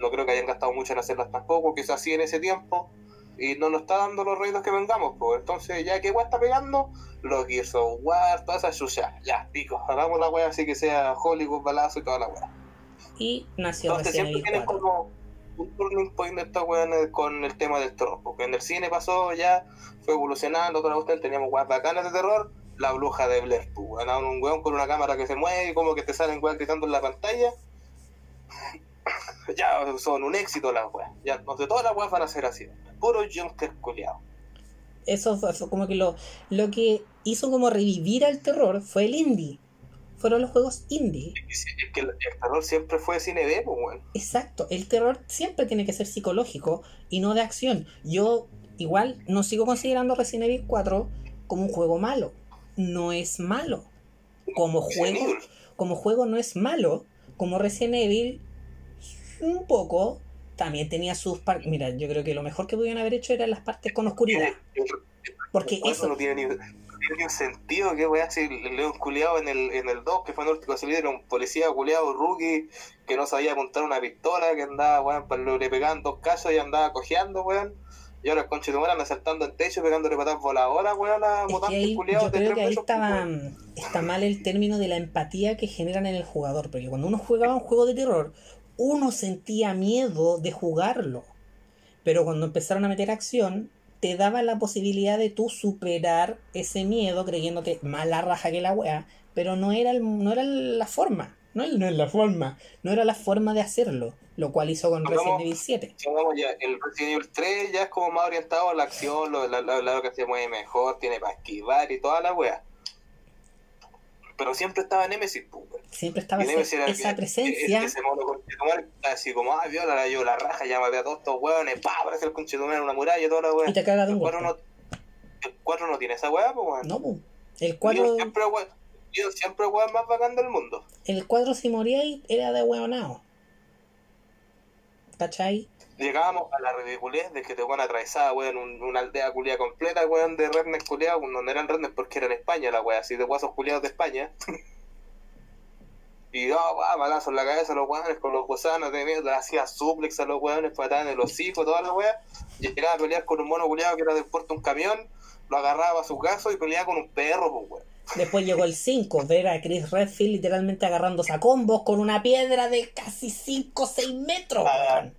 no creo que hayan gastado mucho en hacerlas tampoco, quizás sí en ese tiempo, y no nos está dando los ruidos que vengamos. Pues. Entonces, ya que weá está pegando, los Gears of War, todas esas chuchas, ya, pico, hagamos la weá así que sea Hollywood, balazo y toda la weá. Y nació Entonces siempre 4. como un turning point de weones con el tema del terror. Porque en el cine pasó ya, fue evolucionando, toda la cuestión, teníamos weas bacanas de terror, la bruja de Blair, pues, weón, un weón con una cámara que se mueve y como que te salen weas gritando en la pantalla. ya son un éxito las weas. Ya, sé, todas las weas van a ser así. Puro jumpscare culiado. eso fue, fue como que lo, lo que hizo como revivir al terror fue el indie. Fueron los juegos indie. Es que el, el terror siempre fue cine B, pues, weón. Exacto, el terror siempre tiene que ser psicológico y no de acción. Yo igual no sigo considerando Resident Evil 4 como un juego malo. no es malo. Como juego, como juego no es malo. Como Resident Evil, un poco. También tenía sus partes. Mira, yo creo que lo mejor que podían haber hecho eran las partes con oscuridad. Porque eso. no tiene ni, tiene un sentido que voy a hacer el león culiado en el, en el 2, que fue en el último salir, era un policía culiado rookie que no sabía apuntar una pistola, que andaba, weón, le pegaban dos casos y andaba cojeando, weón. Y ahora de anda saltando en techo, pegándole patas voladoras, weón, a mutantes ahí, culiados yo creo que ahí estaba, está mal el término de la empatía que generan en el jugador. Porque cuando uno jugaba un juego de terror, uno sentía miedo de jugarlo. Pero cuando empezaron a meter acción, te daba la posibilidad de tú superar ese miedo creyéndote más la raja que la wea. Pero no era, el- no era la forma. No, no es la forma. No era la forma de hacerlo. Lo cual hizo con Resident vamos- Evil 7. Digamos, ya, el Resident Evil 3 ya es como más orientado a la acción, lo, la, la- la que se mueve mejor, tiene para esquivar y toda la wea. Pero siempre estaba Nemesis, pues, weón. Siempre estaba Y esa, Nemesis era esa presencia. Ese mono conchetumare, así como, ah, viola, la yo la raja, ya maté a todos estos hueones, pa, aparece el conchetumare en una muralla y toda la Y wea. te caga de El un 4 golpe. no, el 4 no tiene esa wea, pues, weón. No, po. El Leon 4, siempre, weón, siempre el weón más bacán del mundo. el 4 si moría era de hueonao. ¿Cachai? Llegábamos a la ridiculez de que te van atravesada, weón, un- una aldea culia completa, weón, de redneck culiados, no eran redneck porque era en España la wea, así de guasos culiados de España. *laughs* y no, va, balazo en la cabeza a los weones con los gusanos de mierda, hacía suplex a los weones, patadas en el hocico, toda la wea. Y llegaba a pelear con un mono culiado que era del puerto un camión, lo agarraba a su caso y peleaba con un perro, pues weón. Después llegó el 5, ver a Chris Redfield literalmente agarrándose a combos con una piedra de casi 5 o 6 metros.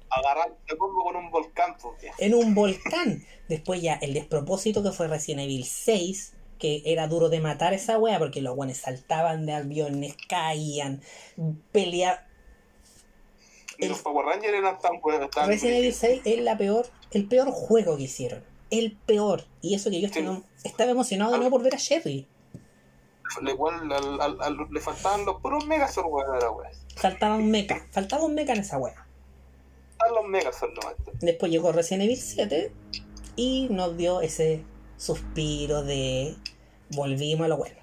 Agarrar el combo con un volcán. En un volcán. Después ya el despropósito que fue Resident Evil 6, que era duro de matar esa wea porque los guanes saltaban de aviones, caían, peleaban. Y los Power Rangers eran tan buenos, tan Resident Evil 6 es la peor, el peor juego que hicieron. El peor. Y eso que yo Sí. estaba, estaba emocionado de nuevo por ver a Sherry. Le, igual al- al- al- le faltaban los puros Megazord, weón, a la wea. Faltaba un mecha. Faltaba un mecha en esa wea. Están los nomás. Después llegó Resident Evil 7 y nos dio ese suspiro de volvimos a lo bueno.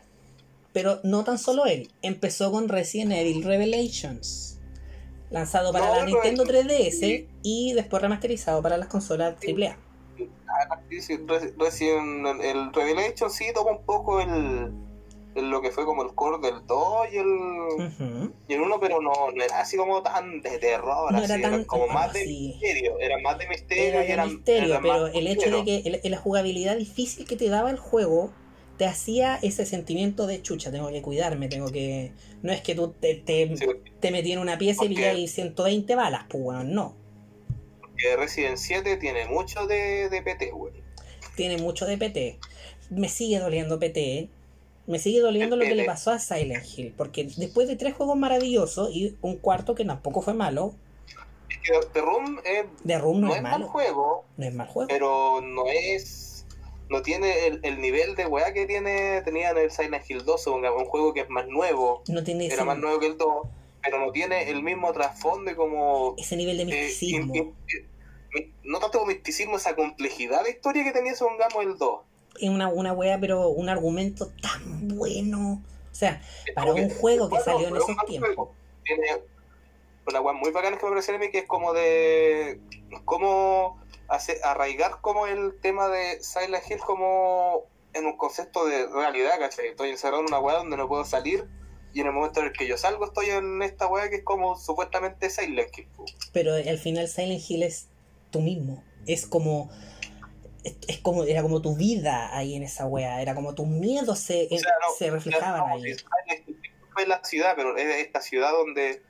Pero no tan solo él, empezó con Resident Evil Revelations, lanzado para No, la Nintendo es- 3DS y después remasterizado para las consolas AAA. Ah, sí, sí, Re- Resident el Revelation sí toma un poco el, el- lo que fue como el core del 2 y el, y el 1, pero no, no era así como tan de terror, No así, era como más de sí. misterio, era más de misterio Era y de era, misterio, pero el hecho de que el- la jugabilidad difícil que te daba el juego te hacía ese sentimiento de chucha, tengo que cuidarme, tengo que... No es que tú te, te, Sí, te metí en una pieza y pilláis 120 balas, pues weón, no. porque Resident 7 tiene mucho de, de PT, güey. Tiene mucho de PT. Me sigue doliendo PT. Me sigue doliendo lo que le pasó a Silent Hill. Porque después de tres juegos maravillosos y un cuarto que tampoco fue malo, Es que The Room The Room no, no, es es mal juego, No es mal juego. pero no es no tiene el, el nivel de weá que tiene tenía en el Silent Hill 2, supongamos, un juego que es más nuevo, No tiene era más nuevo que el 2, pero no tiene el mismo trasfondo y como ese nivel de eh, misticismo. in- in- mi- no tanto como misticismo, esa complejidad de historia que tenía supongamos el 2. Es una, una wea, pero un argumento tan bueno. O sea, Es para un juego que bueno, salió en esos tiempos. Tiene una weá muy bacana que me parece a mí que es como de cómo hace, arraigar como el tema de Silent Hill como en un concepto de realidad, ¿cachai? Estoy encerrado en una weá donde no puedo salir y en el momento en el que yo salgo estoy en esta weá que es como supuestamente Silent Hill. Pero al final Silent Hill es tú mismo. Es como. Es, es como, era como tu vida ahí en esa wea. Era como tus miedos se, O sea, no, se reflejaban Claro, ahí. fue la ciudad, pero es esta ciudad donde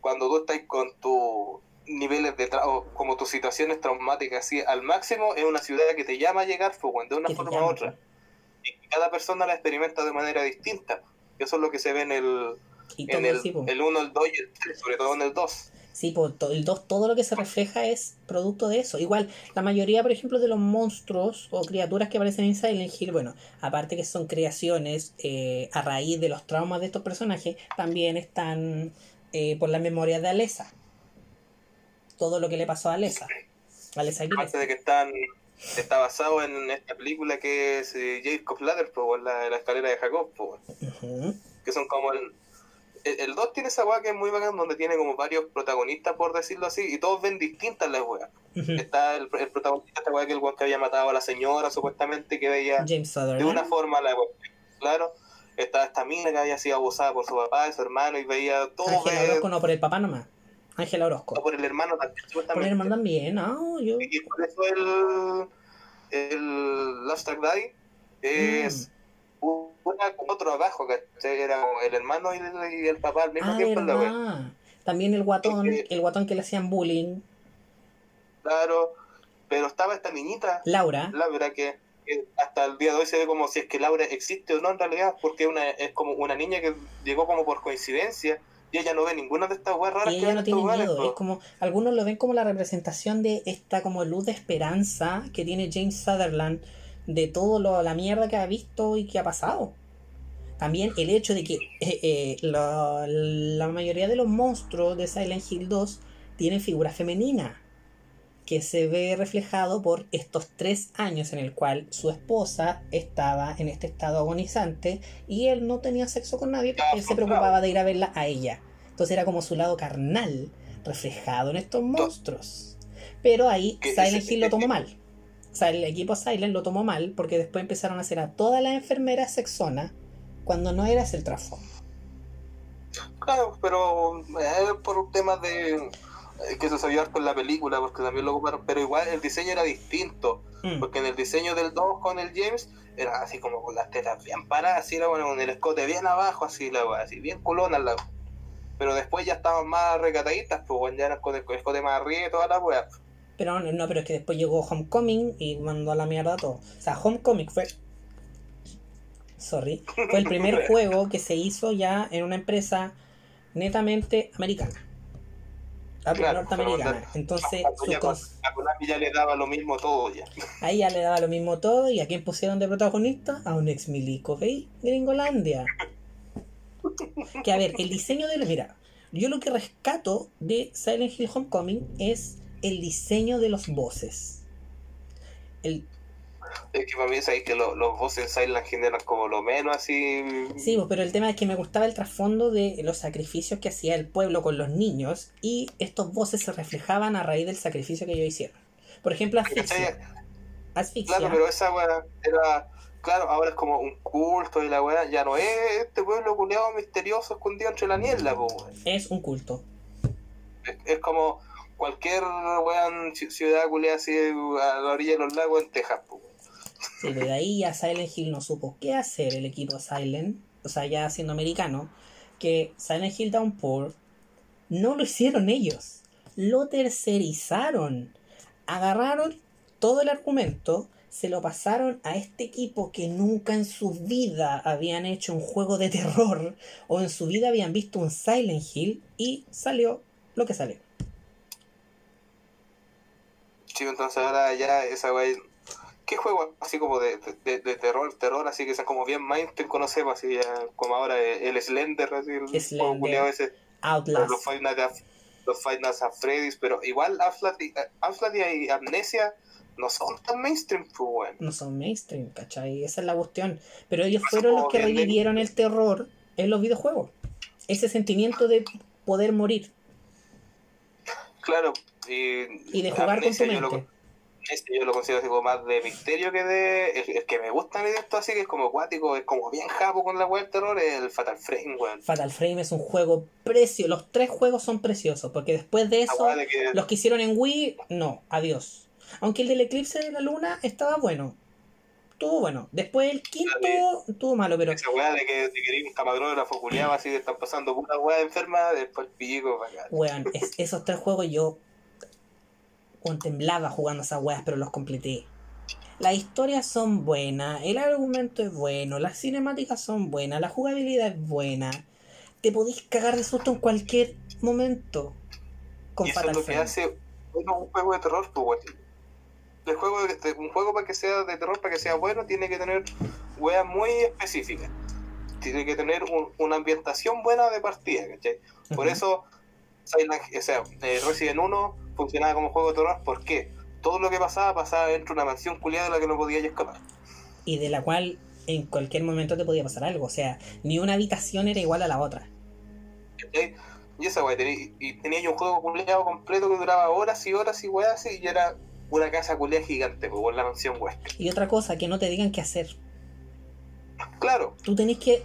cuando tú estás con tus niveles de trabajo, como tus situaciones traumáticas así al máximo, es una ciudad que te llama a llegar pues, de una forma u otra. Y cada persona la experimenta de manera distinta. Eso es lo que se ve en el, en el, po. el 1, el 2 y el 3, sobre todo en el 2. Sí, po, to- el 2, todo lo que se refleja es producto de eso. Igual, la mayoría, por ejemplo, de los monstruos o criaturas que aparecen en Silent Hill, bueno, aparte que son creaciones eh, a raíz de los traumas de estos personajes, también están eh, por la memoria de Alessa. Todo lo que le pasó a Alessa. Alessa Aparte de que están está basado en esta película que es eh, Jacob Ladder, pues, la, la escalera de Jacob, pues, Ujú. que son como el... El 2 tiene esa weá que es muy bacán, donde tiene como varios protagonistas, por decirlo así, y todos ven distintas las weas. Ujú. Está el, el protagonista, esta weá que el weón que había matado a la señora, supuestamente, que veía James de una forma la weá. Claro, está esta mina que había sido abusada por su papá y su hermano, y veía todo Ángela eh, Orozco, no por el papá nomás. Ángela Orozco. por el hermano también, Por el hermano también, no, yo. Y por eso el, el Last Track Daddy es Mm. Una otro abajo, ¿cachai? Era el hermano y el, y el papá al mismo Ah, tiempo en la. También el guatón, el guatón que le hacían bullying. Claro, pero estaba esta niñita, Laura. Laura, que, que hasta el día de hoy se ve como si es que Laura existe o no en realidad, porque una, es como una niña que llegó como por coincidencia y ella no ve ninguna de estas weas raras Y que ella ven no en tiene miedo, es como, algunos lo ven como la representación de esta como luz de esperanza que tiene James Sutherland de todo lo, la mierda que ha visto y que ha pasado. También el hecho de que eh, eh, la, la mayoría de los monstruos de Silent Hill 2 tienen figura femenina, que se ve reflejado por estos tres años en el cual su esposa estaba en este estado agonizante y él no tenía sexo con nadie porque él se preocupaba de ir a verla a ella. Entonces era como su lado carnal reflejado en estos monstruos. Pero ahí Silent Hill lo tomó mal. O sea, el equipo Silent lo tomó mal porque después empezaron a hacer a todas las enfermeras sexonas cuando no era ese el trasfondo. Claro, pero eh, por un tema de eh, que eso se harto en la película, porque también lo ocuparon, pero igual el diseño era distinto, Mm. porque en el diseño del 2 con el James era así como con las tetas bien paradas, así era bueno, con el escote bien abajo, así la así bien culona la. Pero después ya estaban más recataditas, pues bueno, ya eran con el con el escote más arriba y toda la wea. Pero no, no, pero es que después llegó Homecoming y mandó a la mierda todo. O sea, Homecoming fue. Sorry. Fue el primer *laughs* juego que se hizo ya en una empresa netamente americana. Claro, norteamericana. Entonces, su ya cons- a Konami ya le daba lo mismo todo ya. ahí ya le daba lo mismo todo. ¿Y a quién pusieron de protagonista? A un ex milico, ¿veis? Gringolandia. Que a ver, el diseño de la. Mira, yo lo que rescato de Silent Hill Homecoming es el diseño de los voces. El, Es que para mí sabéis que lo- los voces en Silent Hill eran como lo menos así. Sí, pues, pero el tema es que me gustaba el trasfondo de los sacrificios que hacía el pueblo con los niños y estos voces se reflejaban a raíz del sacrificio que ellos hicieron. Por ejemplo, asfixia. Asfixia Claro, pero esa weá era. Claro, ahora es como un culto y la weá ya no es este pueblo culeado misterioso escondido entre la niebla, po, es un culto. Es, es como cualquier weón ci- ciudad así a la orilla de los lagos en Texas. Sí, de ahí ya Silent Hill no supo qué hacer el equipo Silent, o sea, ya siendo americano, que Silent Hill Downpour no lo hicieron ellos, lo tercerizaron. Agarraron todo el argumento, se lo pasaron a este equipo que nunca en su vida habían hecho un juego de terror o en su vida habían visto un Silent Hill y salió lo que salió. Sí, entonces ahora ya esa weá. ¿Qué juego así como de, de, de terror, terror, así que son como bien mainstream conocemos, así ya, como ahora el Slender, así, el Slender. ese. Outlast. los Five Nights at, los Five Nights at Freddy's, pero igual Outlast y, Outlast y Amnesia no son tan mainstream, pues bueno. no son mainstream, ¿cachai? Esa es la cuestión. Pero ellos Eso fueron los que de- revivieron el terror en los videojuegos. Ese sentimiento de poder morir Claro, y, y de jugar con tu Amnesia yo lo, mente. Amnesia yo lo considero así como más de misterio que de. El, el que me gusta a mí de esto así, que es como acuático, es como bien japo con la web del terror, es el Fatal Frame, weón. Fatal Frame es un juego precioso. Los tres juegos son preciosos, porque después de eso, que- los que hicieron en Wii, no, adiós. Aunque el del eclipse de la luna estaba bueno. Estuvo bueno. Después el quinto estuvo malo, pero Esa weá de que te quería un camarógrafo culiado así, te están pasando pura weá enferma, después pico, bacán. Weón, es- esos tres juegos yo weón, temblaba jugando esas weas, pero los completé. Las historias son buenas, el argumento es bueno, las cinemáticas son buenas, la jugabilidad es buena. Te podéis cagar de susto en cualquier momento con y eso es lo que Frame. hace bueno, un juego de terror, pues. El juego de- de- un juego para que sea de terror, para que sea bueno, tiene que tener weas muy específicas. Tiene que tener un- una ambientación buena de partida, ¿cachai? Por eso Silent, o sea, eh, Resident 1 funcionaba como juego de terror, ¿por qué? todo lo que pasaba pasaba dentro de una mansión culiada de la que no podías escapar. Y de la cual en cualquier momento te podía pasar algo. O sea, ni una habitación era igual a la otra. Y esa weá, tenía, y tenía yo un juego culiado completo que duraba horas y horas y weá así, y era una casa culiada gigante, pues, en la mansión Wesker. Y otra cosa, que no te digan qué hacer. Claro, Tú tenés que.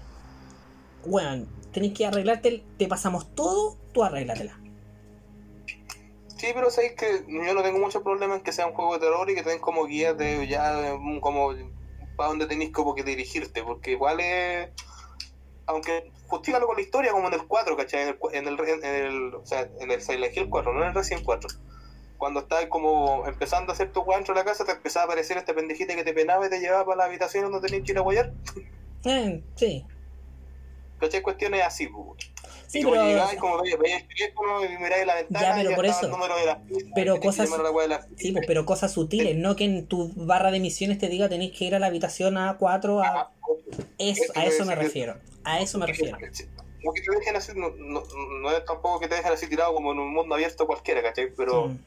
Weón, tenés que arreglarte. Te pasamos todo, tú arréglatela. Sí, pero sabéis que yo no tengo mucho problema en que sea un juego de terror y que tengan como guías de ya, como para dónde tenéis como que dirigirte, porque igual es. Aunque justígalo con la historia, como en el 4, ¿cachai? En el, en el, en el, o sea, en el Silent Hill 4, no en el Resident 4. Cuando estás como empezando a hacer tu weá dentro de la casa, te empezaba a aparecer este pendejita que te penaba y te llevaba para la habitación donde tenías que ir a guayar. Eh, sí. ¿Cachai? Cuestiones así, pues. Sí, pero. llegabas, como veías veías el teléfono y miráis la ventana Ya, pero y por eso. el número de las pizzas, Pero cosas- la Sí, pues, pero cosas sutiles, no que en tu barra de misiones te diga tenéis que ir a la habitación A4 a... Ah, Eso, eso a eso me refiero. A eso me refiero. Como que te dejen así, no, no, no es tampoco que te dejen así tirado como en un mundo abierto cualquiera, ¿cachai? Pero Mm.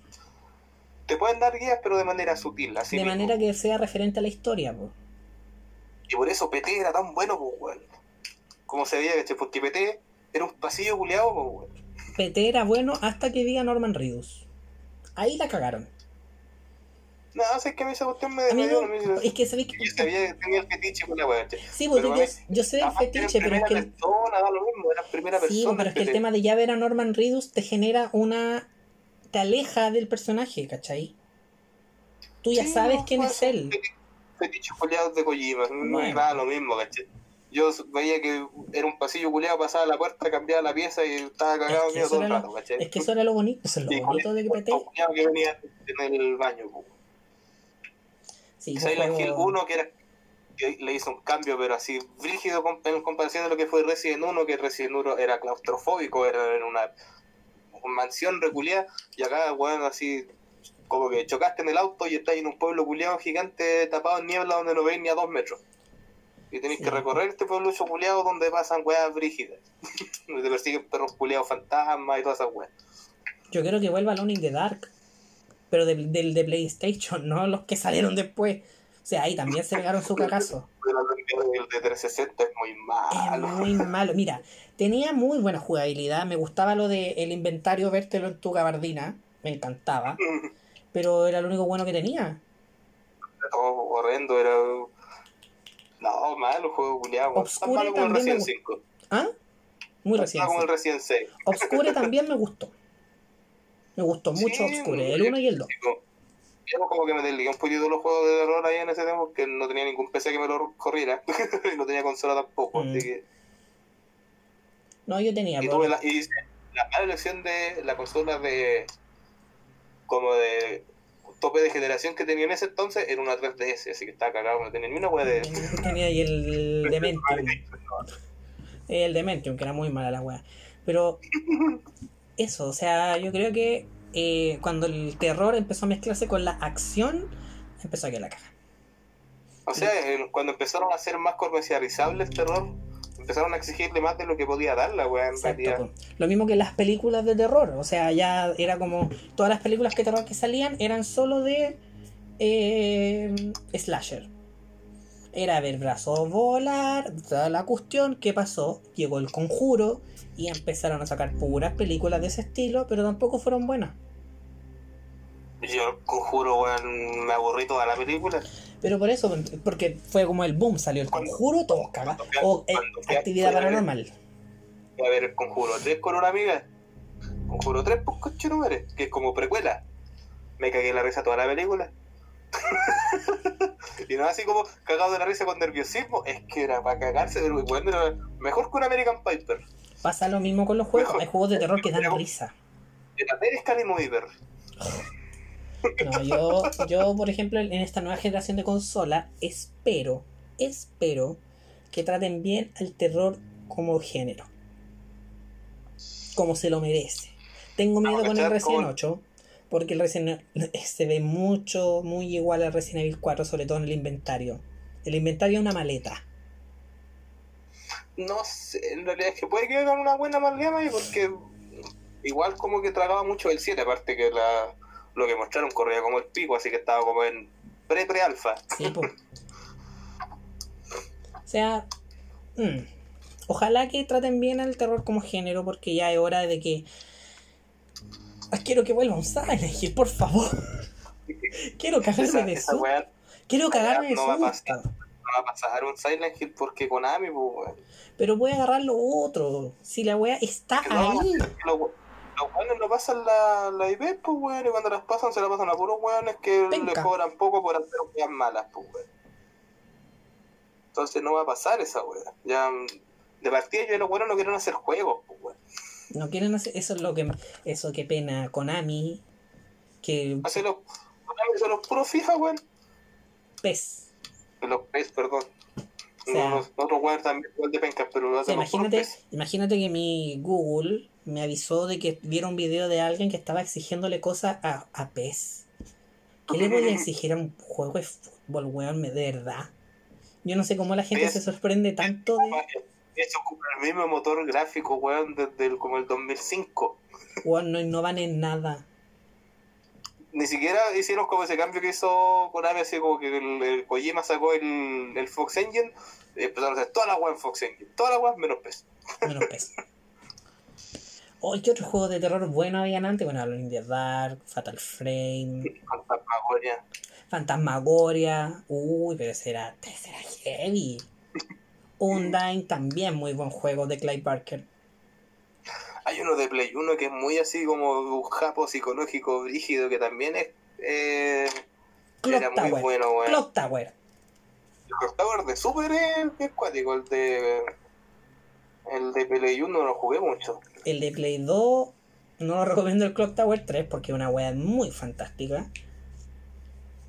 te pueden dar guías, pero de manera sutil, así De mismo. manera que sea referente a la historia, pues. Y por eso PT era tan bueno, pues, weón. Como se veía, ¿cachai? Porque PT era un pasillo culeado, pues. PT era bueno hasta que vi a Norman Reedus. Ahí la cagaron. No, o sea, es que a mí esa cuestión me dio... no, es que sabéis que... Yo sabía que tenía el fetiche con la weá. Sí, pues, pero yo, a mí- yo sé del fetiche, pero es que... persona, da lo mismo, era primera Sí, persona. pero es que el tema de ya ver a Norman Reedus te genera una... Te aleja del personaje, ¿cachai? Tú ya Sí, sabes no, quién pues, es él. Fetiches culiados de Kojima, no Bueno. nada lo mismo, ¿cachai? Yo veía que era un pasillo culiado, pasaba la puerta, cambiaba la pieza y estaba cagado Es que todo el rato, ¿cachai? Es que eso era lo bonito, eso es lo bonito de el PT. que venía en el baño, pues. Sí, Silent Hill 1 que era que le hizo un cambio pero así rígido con- en comparación de lo que fue Resident 1 que Resident 1 era claustrofóbico era en una, mansión reculiada y acá bueno así como que chocaste en el auto y estás en un pueblo culiado gigante tapado en niebla donde no veis ni a dos metros y tenéis Sí. que recorrer este pueblo culiado donde pasan weas brígidas *laughs* donde te persiguen perros culiados fantasmas y todas esas weas Yo quiero que vuelva Alone in the Dark. Pero del, del de PlayStation, *laughs* no los que salieron después. O sea, ahí también se pegaron su cagazo. el de 360 es muy Es malo muy *laughs* malo. Mira, tenía muy buena jugabilidad. Me gustaba lo de el inventario, vértelo en tu gabardina. Me encantaba. Pero era lo único bueno que tenía. todo horrendo, era. No, malo juego culiado. Tan Obscure malo como el también me Resident 5. ¿Ah? Muy recién. como el Resident 6. Obscure también me gustó. Me gustó *laughs* mucho Sí, Obscure, el 1 y el 2. Digo, Yo como que me desligué un poquito los juegos de terror ahí en ese tiempo, que no tenía ningún PC que me lo corriera. *laughs* y no tenía consola tampoco. Mm. Así que. No, yo tenía. Y tuve la, y hice la mala elección de la consola de. como de. Tope de generación que tenía en ese entonces era una 3DS, así que estaba cagado, no tenía ni una wea de. Tenía ahí el Dementium. El Dementium, que era muy mala la weá. Pero eso, o sea, yo creo que eh, cuando el terror empezó a mezclarse con la acción, empezó a que la caga. O sea, cuando empezaron a ser más comercializable el terror, empezaron a exigirle más de lo que podía dar la weá en Exacto. realidad. Lo mismo que las películas de terror. O sea, ya era como. Todas las películas de terror que salían eran solo de. eh, slasher. Era ver brazos volar, toda la cuestión. ¿Qué pasó? Llegó el conjuro y empezaron a sacar puras películas de ese estilo, pero tampoco fueron buenas. Yo conjuro, weón, me aburrí toda la película. Pero por eso, porque fue como el boom, salió el conjuro, todos cagados. O eh, actividad paranormal. A ver el conjuro 3 con una amiga. Conjuro 3, pues coche no eres, que es como precuela. Me cagué la risa toda la película. *laughs* y no así como cagado de la risa con nerviosismo, es que era para cagarse, pero bueno, mejor que un American Piper. Pasa lo mismo con los juegos. Mejor. Hay juegos de terror que dan risa. Era Pérez Calimoiver. No, yo, yo, por ejemplo, en esta nueva generación de consola, espero, espero que traten bien al terror como género. Como se lo merece. Tengo miedo Vamos a con el Resident con- 8, porque el Resident *laughs* se ve mucho, muy igual al Resident Evil 4, sobre todo en el inventario. El inventario es una maleta. No sé, en realidad es que puede que hagan una buena amalgama ahí porque igual como que tragaba mucho el 7, aparte que la lo que mostraron corría como el pico, así que estaba como en pre-pre-alfa. Sí, pues. O sea, mm, ojalá que traten bien al terror como género, porque ya es hora de que. Quiero que vuelva un Silent Hill, por favor. quiero cagarme de weá Quiero cagarme de no va pasar. no va a pasar un Silent Hill porque Konami, pues. Pero voy a agarrar lo otro. Si la wea está Que ahí. Los weones no pasan la, la IP, pues, weón, y cuando las pasan se la pasan a puros weones que Penca. le cobran poco por hacer weas malas, pues, weón. Entonces no va a pasar esa wea. Ya, de partida yo y los weones no quieren hacer juegos, pues, weón. No quieren hacer. Eso es lo que. Eso que pena Konami. Que. Hace los, Konami son los puros FIFA, weón. PES. Los PES, perdón. O sea- no, los otros weones también igual de pencas, pero O sea, imagínate, imagínate que mi Google me avisó de que viera un video de alguien que estaba exigiéndole cosas a, a PES. ¿Qué le voy a exigir a un juego de fútbol, weón? De verdad. Yo no sé cómo la gente PES. se sorprende tanto de. Eso ocupa el mismo motor gráfico, weón, desde el, como el 2005. Weón, no innovan en nada. Ni siquiera hicieron como ese cambio que hizo Konami, así como que el, el Kojima sacó el, el Fox Engine, y empezaron a hacer toda la web en Fox Engine, toda la web menos PES. Menos PES. *laughs* Hoy, ¿qué otros juegos de terror buenos habían antes? Bueno, Alone in the Dark, Fatal Frame, Fantasmagoria. Fantasmagoria. Uy, pero ese era heavy. *laughs* Undyne también muy buen juego de Clive Barker. Hay uno de Play 1 que es muy así como un japo psicológico rígido, que también es. Eh, Clock era muy Tower. bueno, weón. Clock Tower. El Clock Tower de Super es, es cuático, el de. El de Play 1 no lo jugué mucho. El de Play 2 no lo recomiendo el Clock Tower 3 porque es una wea muy fantástica.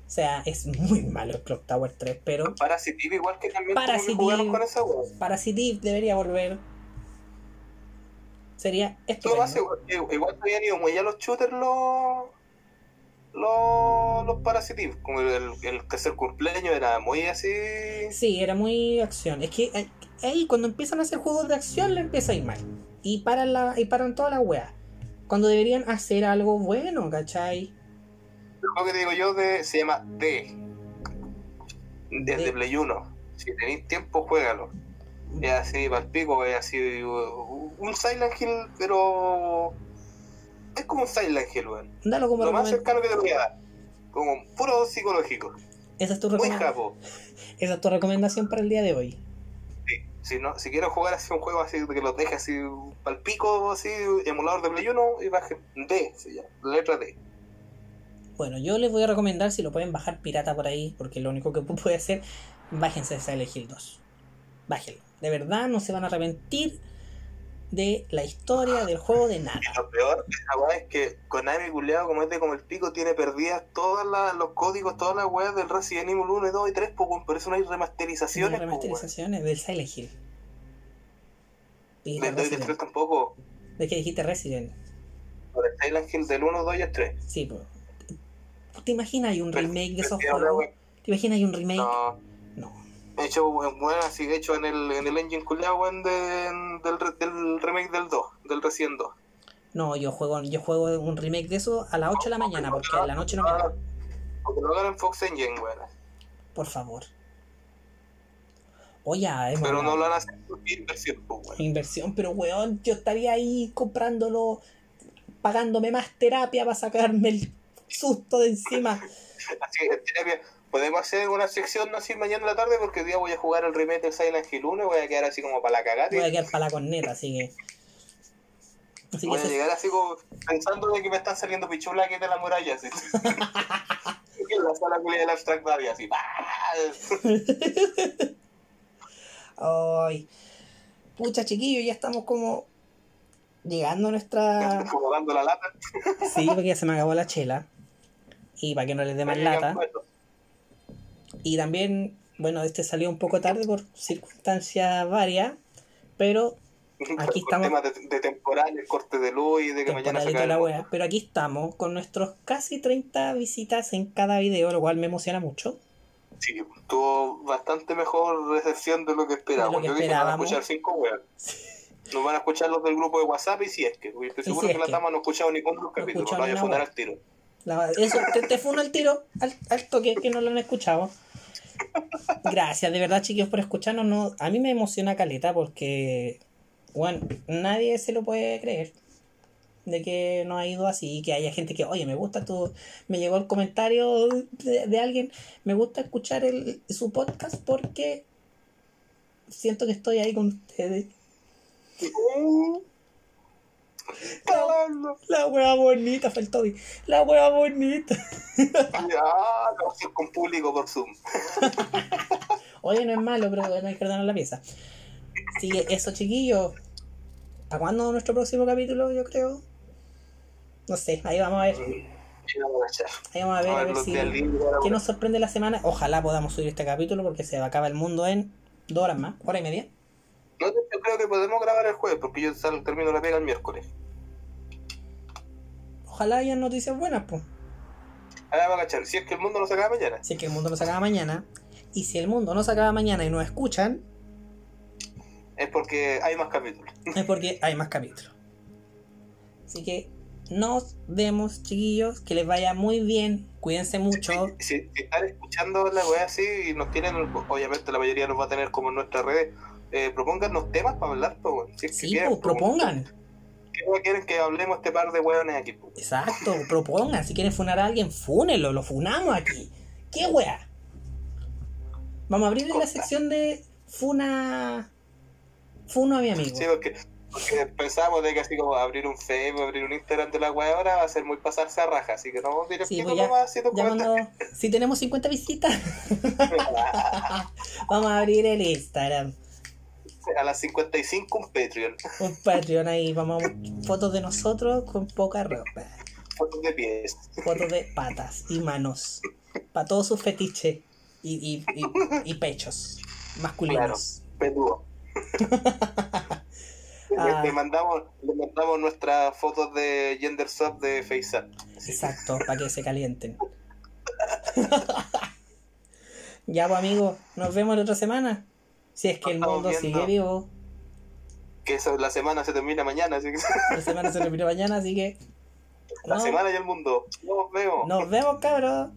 O sea, es muy malo el Clock Tower 3, pero Parasitive igual que también Parasitive. jugaron con esa web. Parasitive debería volver. Sería estupendo. igual, igual habían ido muy a los shooters los. Los, los Parasitive. Como el, el tercer cumpleaños era muy así. Sí, era muy acción. Es que ahí- ahí cuando empiezan a hacer juegos de acción le empieza a ir mal. Y paran, la, y paran toda la wea. Cuando deberían hacer algo bueno, ¿cachai? Lo que te digo yo de, se llama D. Desde D. Play 1. Si tenéis tiempo, juégalo. Es así, palpico, es así. uh, Un Silent Hill, pero. Es como un Silent Hill, weón. Dalo como Lo más cercano que te voy a dar. Como puro psicológico. Esa es, tu Muy recomen- capo. *laughs* Esa es tu recomendación para el día de hoy. Si, no, si quiero jugar así un juego así que lo deje así palpico, así, emulador de Play 1, y baje D, se llama, letra D. Bueno, yo les voy a recomendar si lo pueden bajar pirata por ahí, porque lo único que *laughs* puede hacer, bájense Silent Hill 2. Bájenlo. De verdad no se van a arrepentir de la historia del juego de nada. Y lo peor weá es que Konami, culiado, como es de como el pico, tiene perdidas todos los códigos, todas las weas del Resident Evil 1, 2 y 3, pues weón, por eso no hay remasterizaciones, pues, weón. remasterizaciones del Silent Hill. Del 2 y del 3 Resident. tampoco. ¿De qué dijiste Resident? Lo de Silent Hill del 1, 2 y el 3. Sí, pues. ¿Te imaginas hay un remake de esos la juegos? ¿Te imaginas hay un remake? No, No. Hecho, weón, así hecho en el, en el engine culiado, weón, de- del, del remake del 2, del Resident 2. No, yo juego, yo juego un remake de eso a las 8 de la mañana, porque a la noche no me da. Porque lo hagan en Fox Engine, weón. Por favor. Oye, hemos Pero no lo van a hacer por inversión, pues, weón. inversión, pero weón, yo estaría ahí comprándolo, pagándome más terapia para sacarme el susto de encima. *laughs* Así que, terapia, podemos hacer una sección así mañana en la tarde porque hoy día voy a jugar el remake del Silent Hill 1 y voy a quedar así como para la cagada. Voy a quedar para la corneta, así que. Así que Voy a llegar así como pensando de que me están saliendo pichulaques de la muralla, así. *laughs* en la sala culia del Abstract así. Ay. Pucha, chiquillos, ya estamos como llegando a nuestra. como dando la lata. Sí, porque ya se me acabó la chela. Y para que no les dé más lata. Y también, bueno, este salió un poco tarde por circunstancias varias. Pero Aquí Por estamos. temas de, de temporales, corte de luz y de que mañana se la wea. Pero aquí estamos con nuestros casi 30 visitas en cada video, lo cual me emociona mucho. Sí, tuvo bastante mejor recepción de lo que esperábamos. Lo que Yo dije, van a escuchar cinco weas. *laughs* Nos van a escuchar los del grupo de WhatsApp y si es que, estoy seguro si que la. Tama no ha escuchado ninguno de los No capítulos, vaya a fundar al tiro. Eso, te, te funo el tiro al, al toque que no lo han escuchado. Gracias, de verdad, chiquillos, por escucharnos. No, a mí me emociona caleta porque, bueno, nadie se lo puede creer de que no ha ido así, que haya gente que, oye, me gusta tu, me llegó el comentario de, de alguien, me gusta escuchar el, su podcast porque siento que estoy ahí con ustedes. Cagando. La wea bonita, fue el Toby. La wea bonita. Ya, no, con público por Zoom. Oye, no es malo, pero no hay que ordenar la pieza. Así que eso, chiquillos. ¿Para cuándo nuestro próximo capítulo? Yo creo. No sé, ahí vamos a ver. Vamos a. Ahí vamos a ver, a a ver ver los si. ¿Qué nos sorprende la semana? Ojalá podamos subir este capítulo porque se acaba el mundo en dos horas más, hora y media. No, yo creo que podemos grabar el jueves porque yo sal- termino la pega el miércoles. Ojalá hayan noticias buenas, pues. Ahora va a cachar. Si es que el mundo no se acaba mañana. Si es que el mundo no se acaba mañana. Y si el mundo no se acaba mañana y nos escuchan, Es porque hay más capítulos. *laughs* es porque hay más capítulos. Así que nos vemos, chiquillos. Que les vaya muy bien. Cuídense mucho. Si, si están escuchando la wea así y nos tienen, obviamente la mayoría nos va a tener como en nuestras redes, eh, propónganos temas para hablar, weón. Si es que Sí, quieren, pues propongan. ¿Qué quieren que hablemos este par de weones aquí? pues? Exacto, *laughs* propongan. Si quieren funar a alguien, fúnelo. Lo funamos aquí. ¿Qué wea? Vamos a abrir la sección de funa. Funo a mi amigo. Sí, porque, porque pensamos de que así como abrir un Facebook, abrir un Instagram de la wea ahora va a ser muy pasarse a raja, así que no vamos Sí, pues ya, nomás así nos ya comentan. cuando. Si tenemos 50 visitas, *laughs* *laughs* vamos a abrir el Instagram. A las 55 un Patreon, Un Patreon ahí. Vamos a *laughs* fotos de nosotros con poca ropa. fotos de pies. Fotos de patas y manos. Para todos sus fetiches y, y, y, y pechos masculinos. Peludo. Ah. *laughs* Le, le mandamos, le mandamos nuestras fotos de gender swap de FaceApp. Exacto, para que se calienten. *laughs* ya, pues amigos, nos vemos la otra semana. Si es que el mundo sigue vivo. Que eso, la semana se termina mañana, así que *laughs* La semana se repite mañana, así que. la no- semana y el mundo. Nos vemos. nos vemos, cabros.